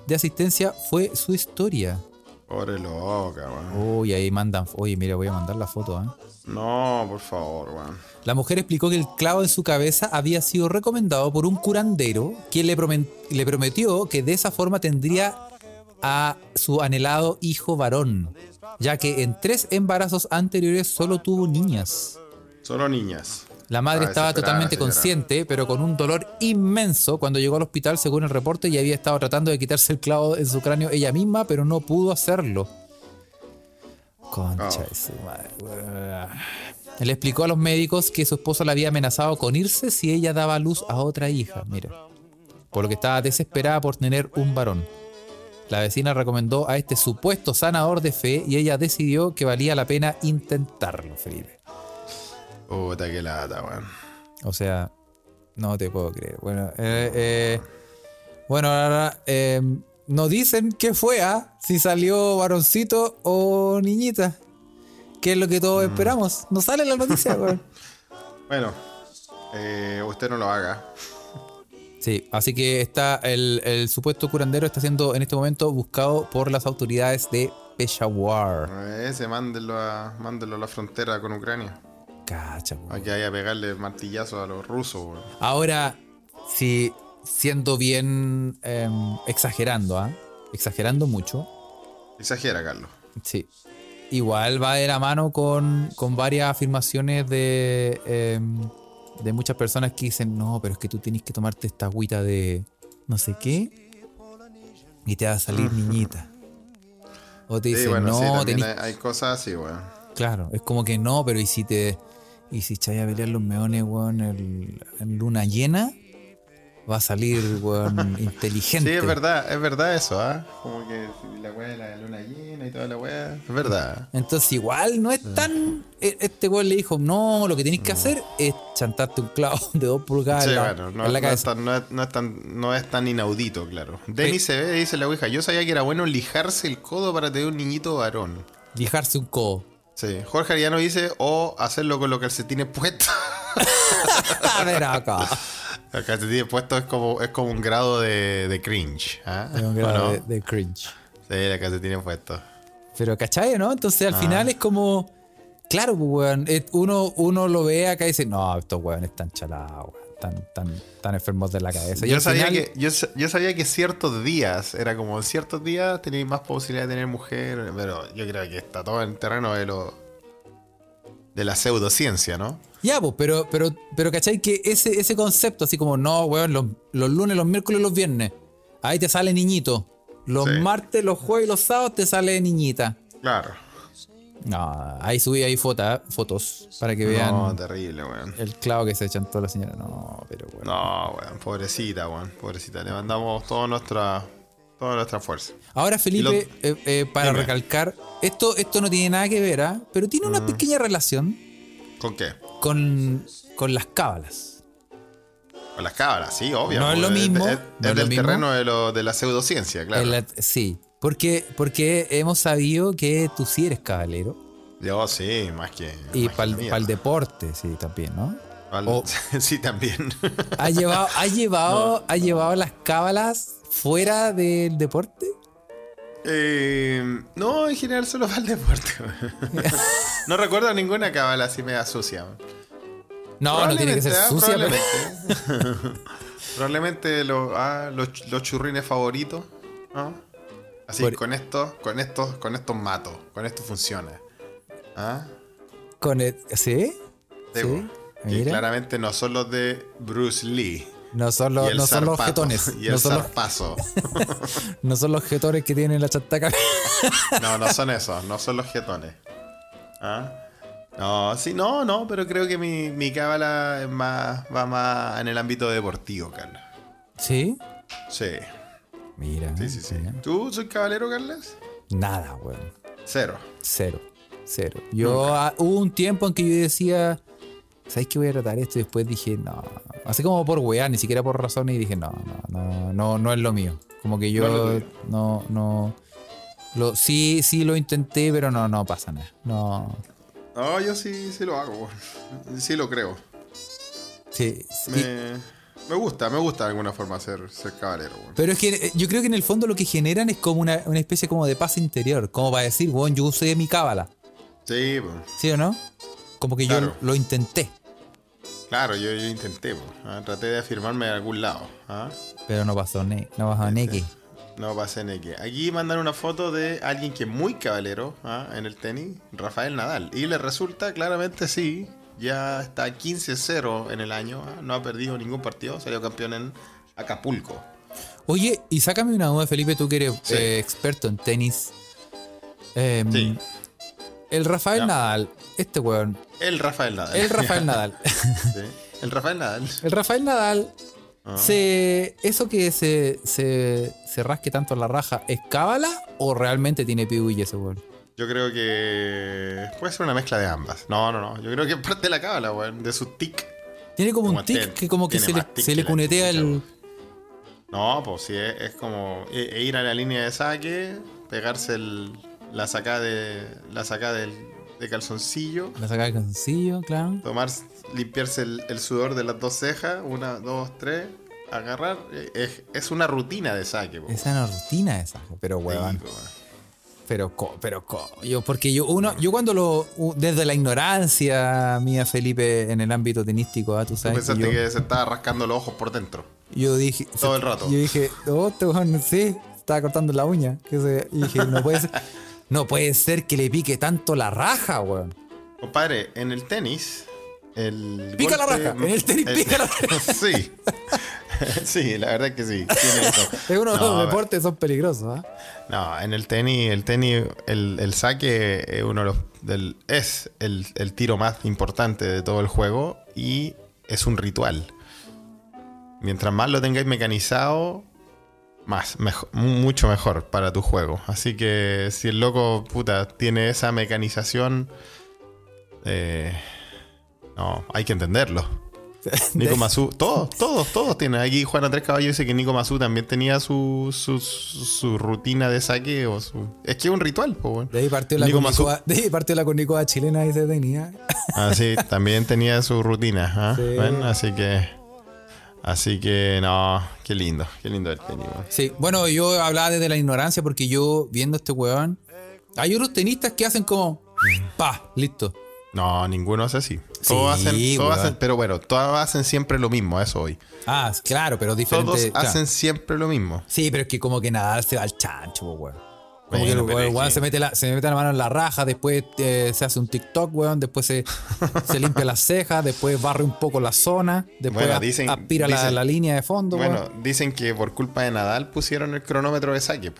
Speaker 3: de asistencia fue su historia.
Speaker 1: Pobre loca, weón.
Speaker 3: Uy, ahí mandan. Oye, mira, voy a mandar la foto, ¿eh?
Speaker 1: No, por favor, weón.
Speaker 3: La mujer explicó que el clavo en su cabeza había sido recomendado por un curandero quien le, le prometió que de esa forma tendría a su anhelado hijo varón, ya que en tres embarazos anteriores solo tuvo niñas.
Speaker 1: Solo niñas.
Speaker 3: La madre
Speaker 1: Ah,
Speaker 3: estaba totalmente consciente, pero con un dolor inmenso cuando llegó al hospital, según el reporte, y había estado tratando de quitarse el clavo en su cráneo ella misma, pero no pudo hacerlo. Concha
Speaker 1: Oh.
Speaker 3: de su madre. Él explicó a los médicos que su esposo la había amenazado con irse si ella daba a luz a otra hija, mira. Por lo que estaba desesperada por tener un varón. La vecina recomendó a este supuesto sanador de fe y ella decidió que valía la pena intentarlo, Felipe.
Speaker 1: Puta que lata, weón.
Speaker 3: O sea, no te puedo creer. Bueno, eh, eh, bueno, ahora eh, no dicen qué fue, ¿ah? Si salió varoncito o niñita. ¿Qué es lo que todos esperamos? No sale la noticia, [laughs] weón.
Speaker 1: Bueno, eh, usted no lo haga.
Speaker 3: Sí, así que está el, el supuesto curandero está siendo en este momento buscado por las autoridades de Peshawar.
Speaker 1: Ese, mándelo a, mándelo a la frontera con Ucrania.
Speaker 3: Cacha, weón.
Speaker 1: Hay a pegarle martillazo a los rusos, weón.
Speaker 3: Ahora, si siendo bien em, exagerando, ¿ah? Exagerando mucho,
Speaker 1: Exagera, Carlos.
Speaker 3: Sí. Igual va de la mano con, con varias afirmaciones de, em, de muchas personas que dicen, no, pero es que tú tienes que tomarte esta agüita de no sé qué y te va a salir [laughs] niñita. O te
Speaker 1: Sí,
Speaker 3: dicen,
Speaker 1: bueno,
Speaker 3: no, tenés-
Speaker 1: hay, hay cosas así, weón.
Speaker 3: Claro, es como que no, pero y si te... Y si echáis a pelear los meones, weón, el- en luna llena, va a salir, weón, [laughs] inteligente.
Speaker 1: Sí, es verdad, es verdad eso, ¿ah? Como que la weá de la luna llena y toda la weá. Es verdad.
Speaker 3: Entonces igual no es tan... e- Este weón le dijo, no, lo que tenéis que hacer es chantarte un clavo [laughs] de dos pulgadas
Speaker 1: Sí,
Speaker 3: en la,
Speaker 1: bueno, no,
Speaker 3: en la
Speaker 1: no es tan, no, es, tan, no es tan inaudito, claro. Denis
Speaker 3: Sí.
Speaker 1: se ve, dice la ouija. Yo sabía que era bueno lijarse el codo para tener un niñito varón.
Speaker 3: Lijarse un codo.
Speaker 1: Sí. Jorge Ariano dice, o hacerlo con los calcetines puestos. [laughs]
Speaker 3: A ver acá.
Speaker 1: Los calcetines puestos es como, es como un grado de, de cringe. ¿ah?
Speaker 3: Es un
Speaker 1: ¿O
Speaker 3: grado
Speaker 1: no?
Speaker 3: de, de cringe.
Speaker 1: Sí, los calcetines puestos.
Speaker 3: Pero ¿cachai, no? Entonces al
Speaker 1: Ah.
Speaker 3: final es como... Claro, pues, weón. eh, Uno, uno lo ve acá y dice, no, estos weones están chalados, weón. Tan, tan, tan enfermos de la cabeza. Y
Speaker 1: Yo sabía,
Speaker 3: final-
Speaker 1: que, yo, sa- yo sabía que ciertos días, era como ciertos días tenéis más posibilidad de tener mujer, pero yo creo que está todo en el terreno de lo de la pseudociencia, ¿no?
Speaker 3: Ya, pues, pero, pero, pero ¿cachai? Que ese, ese concepto, así como, no, weón, los, los lunes, los miércoles, los viernes, ahí te sale niñito. Los
Speaker 1: Sí.
Speaker 3: martes, los jueves y los sábados te sale niñita.
Speaker 1: Claro.
Speaker 3: No, ahí subí ahí fotos, fotos para que vean
Speaker 1: No, terrible, weón.
Speaker 3: el clavo que se echan toda la señora. No, pero bueno.
Speaker 1: No, weón, pobrecita, weón, pobrecita. Le mandamos toda nuestra toda nuestra fuerza.
Speaker 3: Ahora, Felipe, eh, eh, para
Speaker 1: Dime.
Speaker 3: recalcar, esto, esto no tiene nada que ver, ¿ah? pero tiene
Speaker 1: Mm.
Speaker 3: una pequeña relación
Speaker 1: ¿Con qué?
Speaker 3: con, con las cábalas.
Speaker 1: Con las cábalas, sí, obvio.
Speaker 3: No es lo
Speaker 1: Es-
Speaker 3: mismo,
Speaker 1: Es,
Speaker 3: no
Speaker 1: es
Speaker 3: es lo
Speaker 1: terreno de, lo, de la pseudociencia, claro.
Speaker 3: La- sí, porque, porque hemos sabido que tú sí eres cabalero.
Speaker 1: Yo sí, más que.
Speaker 3: Y para el deporte, sí, también, ¿no? O- [laughs]
Speaker 1: sí, también. [laughs]
Speaker 3: ¿Ha llevado, ha llevado, ha llevado las cábalas fuera del deporte?
Speaker 1: Eh, no, en general solo para el deporte. [laughs] no recuerdo ninguna cábala así media sucia.
Speaker 3: No, no tiene que ser
Speaker 1: Probablemente, ah,
Speaker 3: sucia, pero.
Speaker 1: Probablemente, Probablemente lo- ah, los, los churrines favoritos. ¿no? Así,
Speaker 3: Por-
Speaker 1: con estos, con estos, con estos mato. Con esto funciona. ¿Ah?
Speaker 3: Con el- ¿Sí?
Speaker 1: Sí,
Speaker 3: Sí,
Speaker 1: claramente no son los de Bruce Lee.
Speaker 3: No son los, no son los jetones.
Speaker 1: Y el
Speaker 3: No son los, [laughs] no son los jetones que tienen la chantaca. [laughs]
Speaker 1: No, no son [laughs] esos, no son los jetones. ¿Ah? No, sí, no, no, pero creo que mi, mi cábala es más, va más en el ámbito deportivo, Carlos.
Speaker 3: ¿Sí?
Speaker 1: Sí,
Speaker 3: Mira.
Speaker 1: sí, sí, sí.
Speaker 3: mira.
Speaker 1: ¿Tú soy caballero, Carlos?
Speaker 3: Nada, weón.
Speaker 1: Cero.
Speaker 3: Cero. Cero. Yo ah, hubo un tiempo en que yo decía, ¿sabes qué voy a tratar esto? Y después dije, no. Así como por weá, ni siquiera por razones, y dije, no, no, no, no, no es lo mío. Como que yo no, no. Lo, sí, sí lo intenté, pero no, no pasa nada. No.
Speaker 1: No, yo sí, sí lo hago, weón. sí lo creo.
Speaker 3: Sí, sí.
Speaker 1: Me, me gusta, me gusta de alguna forma ser, ser caballero, weón.
Speaker 3: Pero es que eh, yo creo que en el fondo lo que generan es como una, una especie como de paz interior. Como para decir, bueno, yo usé mi cábala.
Speaker 1: Sí, pues,
Speaker 3: ¿Sí o no? Como que
Speaker 1: Claro.
Speaker 3: yo lo intenté.
Speaker 1: claro, yo, yo intenté, pues, ¿ah? traté de afirmarme de algún lado. ¿ah?
Speaker 3: Pero no pasó, ne no pasó neque.
Speaker 1: No pasé en que. Aquí mandan una foto de alguien que es muy caballero ¿ah? en el tenis, Rafael Nadal. Y le resulta claramente sí. Ya está 15-0 en el año. ¿ah? No ha perdido ningún partido. Salió campeón en Acapulco.
Speaker 3: Oye, y sácame una duda, Felipe, tú que eres
Speaker 1: Sí.
Speaker 3: eh, experto en tenis. Em,
Speaker 1: Sí.
Speaker 3: El Rafael
Speaker 1: Ya.
Speaker 3: Nadal, este weón.
Speaker 1: El Rafael Nadal.
Speaker 3: El Rafael Nadal. [laughs]
Speaker 1: Sí. El Rafael Nadal.
Speaker 3: El Rafael Nadal,
Speaker 1: Ah.
Speaker 3: se, ¿eso que se, se, se rasque tanto en la raja, es cábala o realmente tiene pibuille ese weón?
Speaker 1: Yo creo que puede ser una mezcla de ambas. No, no, no. Yo creo que es parte de la cábala, weón. De su tic.
Speaker 3: Tiene como un tic
Speaker 1: ten-
Speaker 3: que como que se le, se le cunetea el...
Speaker 1: No, pues sí, es, es como e- e ir a la línea de saque, pegarse el, la sacada de la sacada del, de calzoncillo,
Speaker 3: La saca el calzoncillo, claro.
Speaker 1: tomar, limpiarse el, el sudor de las dos cejas, una, dos, tres, agarrar. eh, Es, es una rutina de saque, po.
Speaker 3: Es una rutina esa, pero
Speaker 1: Sí,
Speaker 3: weón.
Speaker 1: po, weón.
Speaker 3: Pero, co- pero, co- yo, porque yo, uno, yo cuando lo, desde la ignorancia mía, Felipe, en el ámbito tenístico, ah, tú
Speaker 1: Tú
Speaker 3: sabes, que
Speaker 1: pensaste
Speaker 3: yo,
Speaker 1: que se estaba rascando los ojos por dentro.
Speaker 3: yo dije,
Speaker 1: todo el rato.
Speaker 3: Yo dije, oh, este weón, sí, estaba cortando la uña. Que se, y dije, no puede ser, no puede ser que le pique tanto la raja, weón.
Speaker 1: Compadre, en el tenis. El
Speaker 3: Pica la raja, en el tenis pica la [laughs] raja.
Speaker 1: sí. [laughs] sí, la verdad es que sí.
Speaker 3: Es [laughs] uno de
Speaker 1: No,
Speaker 3: los deportes son peligrosos, ¿ah?
Speaker 1: No, en el tenis, el tenis, el, el saque es uno de los del, es el, el tiro más importante de todo el juego y es un ritual. Mientras más lo tengáis mecanizado, más, mejor, mucho mejor para tu juego. Así que si el loco, puta, tiene esa mecanización, eh, no, hay que entenderlo. Nico Mazú, todos, todos, todos tienen. Aquí Juan Andrés Caballo dice que Nico Mazú también tenía su, su, su rutina de saque o su. Es que es un ritual, po, weón.
Speaker 3: De ahí partió la
Speaker 1: Nico Mazú.
Speaker 3: cornicoa, de ahí partió la cornicoa chilena y se tenía.
Speaker 1: Ah, sí, también tenía su rutina.
Speaker 3: Sí.
Speaker 1: ¿Ven? Así que. Así que, no, qué lindo, qué lindo el tenis.
Speaker 3: Sí, bueno, yo hablaba desde la ignorancia porque yo viendo este weón, hay otros tenistas que hacen como, pa, listo.
Speaker 1: No, ninguno hace así. Todos hacen, todos hacen, pero bueno, todos hacen siempre lo mismo, eso hoy.
Speaker 3: Ah, claro, pero diferente.
Speaker 1: Todos
Speaker 3: claro.
Speaker 1: hacen siempre lo mismo.
Speaker 3: Sí, pero es que como que Nadal se va al chancho, weón. Como
Speaker 1: Bueno,
Speaker 3: que el weón se, mete la, se mete la mano en la raja, después eh, se hace un TikTok, weón, después se, [laughs] se limpia las cejas, después barre un poco la zona, después
Speaker 1: Bueno, dicen-
Speaker 3: aspira la,
Speaker 1: dicen-
Speaker 3: la línea de fondo,
Speaker 1: Bueno,
Speaker 3: weón.
Speaker 1: dicen que por culpa de Nadal pusieron el cronómetro de saque.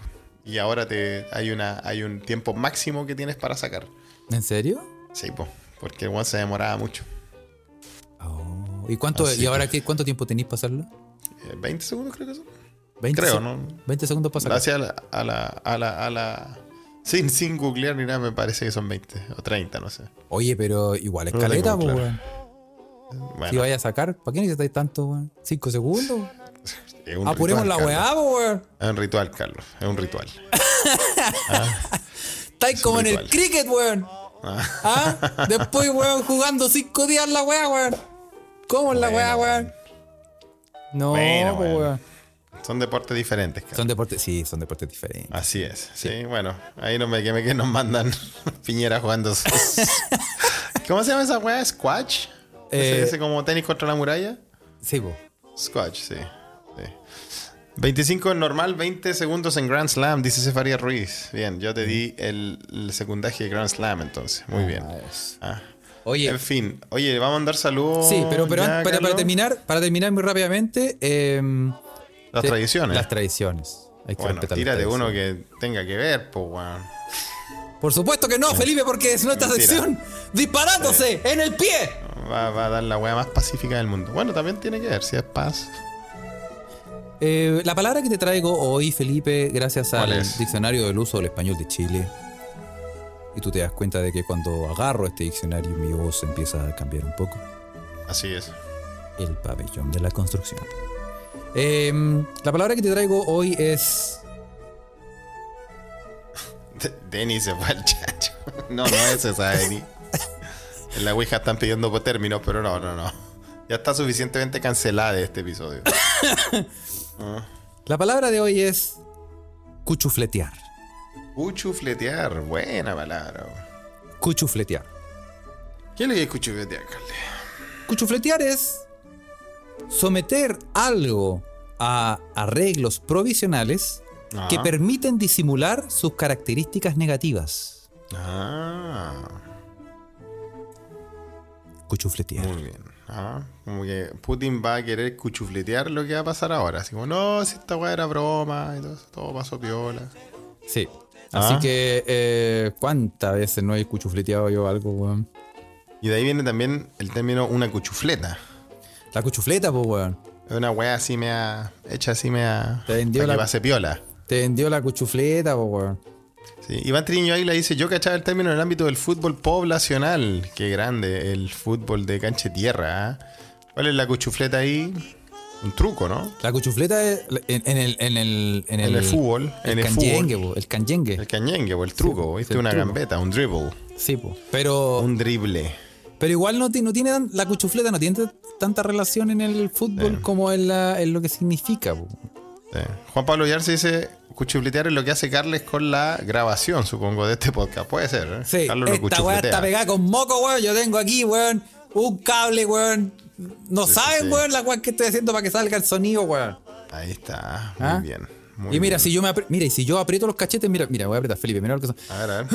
Speaker 1: Y ahora te hay una hay un tiempo máximo que tienes para sacar.
Speaker 3: ¿En serio?
Speaker 1: Sí, po, porque el one se demoraba mucho.
Speaker 3: Oh, ¿Y cuánto
Speaker 1: Así
Speaker 3: y ahora
Speaker 1: que-
Speaker 3: cuánto tiempo tenéis para hacerlo?
Speaker 1: Eh, 20 segundos creo que son.
Speaker 3: 20
Speaker 1: Creo, ¿no?
Speaker 3: 20 segundos para.
Speaker 1: Hacia la, a la, a la, a la. Sin, sin googlear ni nada, me parece que son 20 o 30, no sé.
Speaker 3: Oye, pero igual es
Speaker 1: No
Speaker 3: caleta,
Speaker 1: claro.
Speaker 3: weón.
Speaker 1: Bueno,
Speaker 3: Si vaya a sacar, ¿para qué necesitáis tanto, weón? ¿Cinco segundos? [laughs] Apuremos
Speaker 1: ritual,
Speaker 3: la weá, weón.
Speaker 1: Es un ritual, Carlos. Es un ritual. [laughs]
Speaker 3: Estáis
Speaker 1: un
Speaker 3: como en el cricket, weón. ¿Ah? Después, weón, jugando cinco días la weá, weón. ¿Cómo es la
Speaker 1: Bueno,
Speaker 3: weá, weón? No,
Speaker 1: Bueno, bueno.
Speaker 3: weón.
Speaker 1: Son deportes diferentes.
Speaker 3: Son deportes, sí, son deportes diferentes.
Speaker 1: Así es. Sí, bueno. Ahí no me queme que nos mandan [laughs] Piñera jugando. sus- [laughs] ¿Cómo se llama esa weá? ¿Squash? Ese,
Speaker 3: Eh,
Speaker 1: ese como tenis contra la muralla.
Speaker 3: Sí, po.
Speaker 1: Squash, sí. sí. 25 en normal, 20 segundos en Grand Slam, dice Cefaria Ruiz. Bien, yo te di el, el secundaje de Grand Slam entonces. Muy bien. Ah.
Speaker 3: Oye,
Speaker 1: En fin, oye, vamos a mandar saludos.
Speaker 3: sí, pero, pero
Speaker 1: ya,
Speaker 3: para, terminar, para terminar muy rápidamente, em,
Speaker 1: Las
Speaker 3: te-
Speaker 1: tradiciones.
Speaker 3: Las tradiciones. Hay que
Speaker 1: bueno, tírate uno que tenga que ver, pues, weón.
Speaker 3: Por supuesto que no, Felipe, porque es nuestra
Speaker 1: Mentira.
Speaker 3: sección disparándose en el pie.
Speaker 1: Va, va a dar la weá más pacífica del mundo. Bueno, también tiene que ver, si es paz.
Speaker 3: Eh, la palabra que te traigo hoy, Felipe, gracias
Speaker 1: ¿Cuál
Speaker 3: al
Speaker 1: es?
Speaker 3: diccionario del uso del español de Chile. Y tú te das cuenta de que cuando agarro este diccionario mi voz empieza a cambiar un poco.
Speaker 1: Así es.
Speaker 3: El pabellón de la construcción. Em, la palabra que te traigo hoy es...
Speaker 1: De- Denny se fue al chacho. [laughs] No, no es esa Denny. En la Ouija están pidiendo por términos, pero no, no, no. Ya está suficientemente cancelada este episodio. [coughs]
Speaker 3: La palabra de hoy es cuchufletear.
Speaker 1: Cuchufletear, buena palabra.
Speaker 3: Cuchufletear.
Speaker 1: ¿Qué es lo que es cuchufletear, Carle?
Speaker 3: Cuchufletear es someter algo a arreglos provisionales que
Speaker 1: Ajá.
Speaker 3: permiten disimular sus características negativas.
Speaker 1: Ah,
Speaker 3: Cuchufletear.
Speaker 1: muy bien. Ah, como que Putin va a querer cuchufletear lo que va a pasar ahora. Así como, no, si esta weá era broma y todo, todo pasó piola.
Speaker 3: Sí. Así
Speaker 1: Ah.
Speaker 3: que, eh, ¿cuántas veces no he cuchufleteado yo algo, weón?
Speaker 1: Y de ahí viene también el término una cuchufleta.
Speaker 3: La cuchufleta, pues, weón.
Speaker 1: Es una weá así mea. hecha así mea.
Speaker 3: Te vendió
Speaker 1: para
Speaker 3: la-
Speaker 1: que pase piola.
Speaker 3: Te vendió la cuchufleta, pues, weón.
Speaker 1: Sí, Iván Triño Águila dice, yo cachaba el término en el ámbito del fútbol poblacional. Qué grande, el fútbol de cancha de tierra. ¿ah? ¿Cuál es la cuchufleta ahí? Un truco, ¿no?
Speaker 3: La cuchufleta es en, en el, en el. En
Speaker 1: En el fútbol, el
Speaker 3: canyengue, el canyengue.
Speaker 1: El el truco,
Speaker 3: el
Speaker 1: Una
Speaker 3: truco.
Speaker 1: gambeta, un dribble,
Speaker 3: Sí, po. Pero,
Speaker 1: un drible.
Speaker 3: pero igual no, no tiene la cuchufleta no tiene tanta relación en el fútbol
Speaker 1: Sí.
Speaker 3: como en, la- en lo que significa. po.
Speaker 1: Sí. Juan Pablo Yarse dice, cuchufletear es lo que hace Carles con la grabación, supongo, de este podcast. Puede ser, ¿eh?
Speaker 3: Sí,
Speaker 1: Carlos lo
Speaker 3: esta weá está pegada con moco, weón. Yo tengo aquí, weón, un cable, weón. No
Speaker 1: Sí,
Speaker 3: saben,
Speaker 1: sí,
Speaker 3: weón, la weá que estoy haciendo para que salga el sonido, weón.
Speaker 1: Ahí está, muy
Speaker 3: ¿Ah?
Speaker 1: bien. muy
Speaker 3: y mira,
Speaker 1: bien.
Speaker 3: si yo me mira, y si yo aprieto los cachetes, mira, mira, voy a apretar, Felipe, mira lo que son.
Speaker 1: A ver, a ver.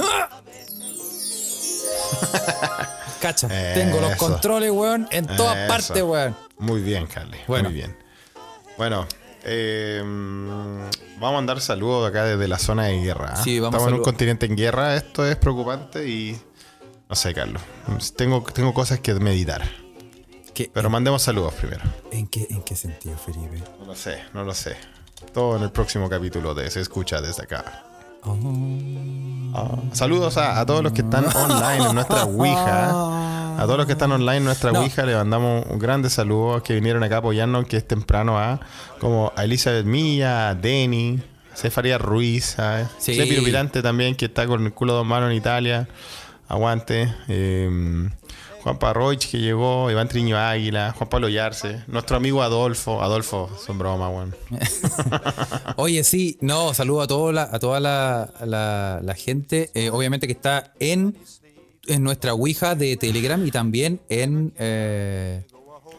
Speaker 3: Cacha, tengo los
Speaker 1: Eso.
Speaker 3: controles, weón, en todas
Speaker 1: Eso.
Speaker 3: partes, weón.
Speaker 1: Muy bien, Carly.
Speaker 3: Bueno.
Speaker 1: Muy bien. Bueno, eh, vamos a mandar saludos acá desde la zona de guerra. ¿ah?
Speaker 3: Sí, vamos
Speaker 1: Estamos en un continente en guerra. Esto es preocupante y no sé, Carlos. Tengo, tengo cosas que meditar.
Speaker 3: ¿Qué-
Speaker 1: Pero mandemos saludos primero.
Speaker 3: ¿En qué, ¿En qué sentido, Felipe?
Speaker 1: No lo sé, no lo sé. Todo en el próximo capítulo de Se Escucha desde acá.
Speaker 3: Oh.
Speaker 1: Ah, saludos a, a todos los que están online en nuestra Ouija. A todos los que están online en nuestra
Speaker 3: No.
Speaker 1: Ouija le mandamos un grandes saludos que vinieron acá a apoyarnos, que es temprano a como a Elizabeth Milla, a Denny, Cefaria Ruiz, ¿sabes?
Speaker 3: Sí.
Speaker 1: Clepiro Pirante también, que está con el culo de dos manos en Italia. Aguante. Eh, Juan Parroich que llegó, Iván Triño Águila, Juan Pablo Yarse, nuestro amigo Adolfo. Adolfo, son bromas, weón. [laughs]
Speaker 3: Oye, sí, no, saludo a, todo la- a toda la, la- la gente, eh, obviamente que está en, en nuestra Ouija de Telegram y también en, eh,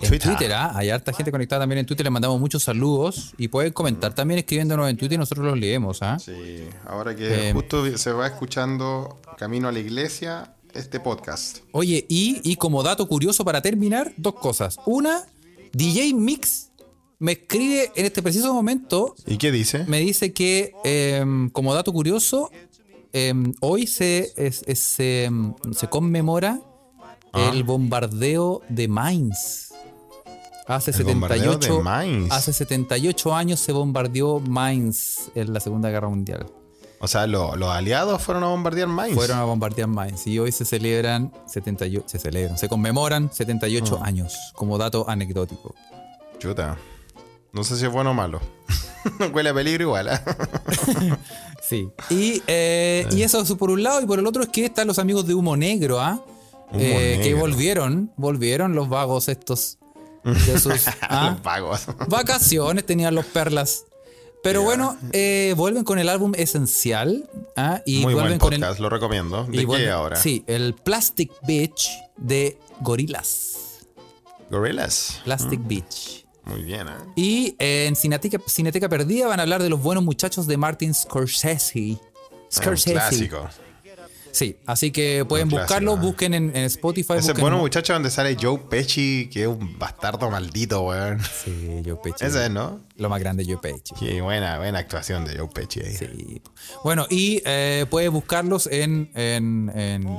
Speaker 3: en
Speaker 1: Twitter.
Speaker 3: Twitter. ¿ah? Hay harta gente conectada también en Twitter, les mandamos muchos saludos y pueden comentar también escribiéndonos en Twitter y nosotros los leemos. ¿ah?
Speaker 1: Sí, ahora que
Speaker 3: Eh,
Speaker 1: justo se va escuchando Camino a la Iglesia este podcast.
Speaker 3: Oye, y, y como dato curioso para terminar, dos cosas. Una, DJ Mix me escribe en este preciso momento
Speaker 1: ¿Y qué dice?
Speaker 3: me dice que, em, como dato curioso, em, hoy se, es- es- se, em, se conmemora
Speaker 1: Ah.
Speaker 3: el bombardeo de Mainz. Hace
Speaker 1: El bombardeo
Speaker 3: 78,
Speaker 1: de Mainz.
Speaker 3: hace 78 años se bombardeó Mainz en la Segunda Guerra Mundial.
Speaker 1: O sea, lo- los aliados fueron a bombardear Mainz.
Speaker 3: Fueron a bombardear Mainz y hoy se celebran 78, se celebran, se conmemoran 78
Speaker 1: Ah.
Speaker 3: años, como dato anecdótico.
Speaker 1: Chuta. No sé si es bueno o malo. [laughs] Huele a peligro igual. ¿eh? [laughs]
Speaker 3: Sí. Y, eh, y eso es por un lado, y por el otro es que están los amigos de Humo Negro, ¿ah? Eh, Que volvieron, volvieron los vagos estos de [laughs] sus ¿ah?
Speaker 1: Los vagos.
Speaker 3: vacaciones, tenían los perlas. Pero bueno, eh, vuelven con el álbum Esencial ¿ah? y
Speaker 1: Muy buen
Speaker 3: vuelven con el
Speaker 1: podcast, lo recomiendo. ¿De
Speaker 3: y
Speaker 1: qué
Speaker 3: vuelven-
Speaker 1: ahora?
Speaker 3: Sí, el Plastic Beach de Gorillaz.
Speaker 1: Gorillaz.
Speaker 3: Plastic Beach.
Speaker 1: Muy bien, ¿eh?
Speaker 3: Y eh, en Cineteca, Cineteca Perdida van a hablar de los buenos muchachos de Martin Scorsese.
Speaker 1: Ah,
Speaker 3: Scorsese.
Speaker 1: Un clásico.
Speaker 3: Sí, así que pueden
Speaker 1: clásico,
Speaker 3: buscarlo, busquen en, en Spotify.
Speaker 1: Ese bueno muchacho donde sale Joe Pesci, que es un bastardo maldito, weón.
Speaker 3: Sí, Joe Pesci.
Speaker 1: Ese es, ¿no?
Speaker 3: Lo más grande Joe Pesci.
Speaker 1: Qué buena, buena actuación de Joe Pesci ahí.
Speaker 3: Sí. Bueno, y eh, puedes buscarlos en, en, en-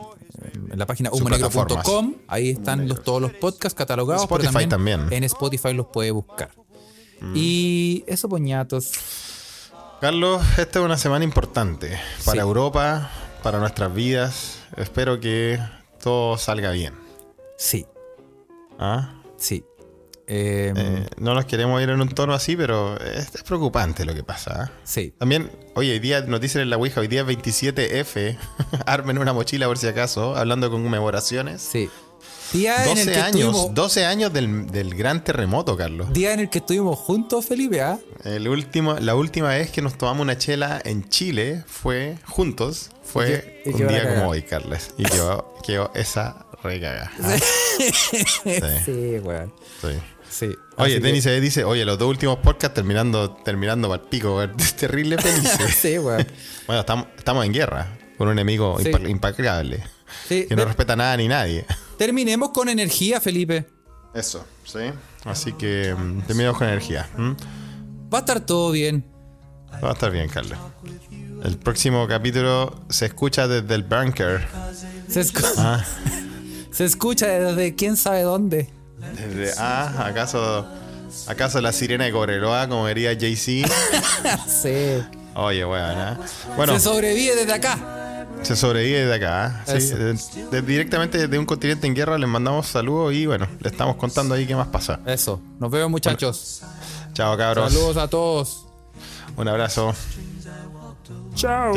Speaker 3: la página
Speaker 1: plataformas.
Speaker 3: Ahí están los, todos los podcasts catalogados. pero
Speaker 1: Spotify también.
Speaker 3: En Spotify los puedes buscar. Y eso, poñatos.
Speaker 1: Carlos, esta es una semana importante para
Speaker 3: Sí.
Speaker 1: Europa, para nuestras vidas. Espero que todo salga bien.
Speaker 3: Sí,
Speaker 1: ¿Ah?
Speaker 3: sí. Eh,
Speaker 1: Eh, no nos queremos ir en un tono así, pero es, es preocupante lo que pasa. ¿ah?
Speaker 3: sí.
Speaker 1: También, oye, hoy día nos dicen en la Ouija, hoy día es 27F. [laughs] Armen una mochila por si acaso, hablando con conmemoraciones.
Speaker 3: Sí. Día en el
Speaker 1: 12
Speaker 3: que
Speaker 1: años,
Speaker 3: estuvimos,
Speaker 1: 12 años del, del gran terremoto, Carlos.
Speaker 3: día en el que estuvimos juntos, Felipe, ¿ah?
Speaker 1: El último, la última vez que nos tomamos una chela en Chile fue juntos. Fue
Speaker 3: Y que- y
Speaker 1: un día como hoy, Carles. Y quedó, quedó esa recaga. Ah, [laughs]
Speaker 3: Sí, weón.
Speaker 1: sí.
Speaker 3: Sí.
Speaker 1: Oye,
Speaker 3: que-
Speaker 1: Denis dice, oye, los dos últimos podcasts terminando, terminando para el pico, weón. [laughs] terrible felices. [laughs]
Speaker 3: sí, weón.
Speaker 1: bueno, estamos, estamos en guerra con un enemigo
Speaker 3: Sí.
Speaker 1: implacable.
Speaker 3: Sí,
Speaker 1: Que no
Speaker 3: de-
Speaker 1: respeta nada ni nadie.
Speaker 3: terminemos con energía, Felipe.
Speaker 1: Eso, sí. Así que mm, terminamos con energía.
Speaker 3: Va a estar todo bien.
Speaker 1: Va a estar bien, Carlos. El próximo capítulo se escucha desde el bunker.
Speaker 3: Se, escu-
Speaker 1: Ah. [laughs]
Speaker 3: se escucha desde quién sabe dónde.
Speaker 1: Desde, ah, ¿acaso, ¿acaso la sirena de Cobreloa, como diría Jay-Z? [laughs]
Speaker 3: Sí.
Speaker 1: Oye, weón, ¿eh? Bueno,
Speaker 3: Se sobrevive desde acá.
Speaker 1: se sobrevive desde acá. ¿eh? Sí, de- de- directamente desde un continente en guerra les mandamos saludos y bueno, le estamos contando ahí qué más pasa.
Speaker 3: Eso. Nos vemos, muchachos.
Speaker 1: Chao, cabros.
Speaker 3: Saludos a todos.
Speaker 1: Un abrazo.
Speaker 3: Chao.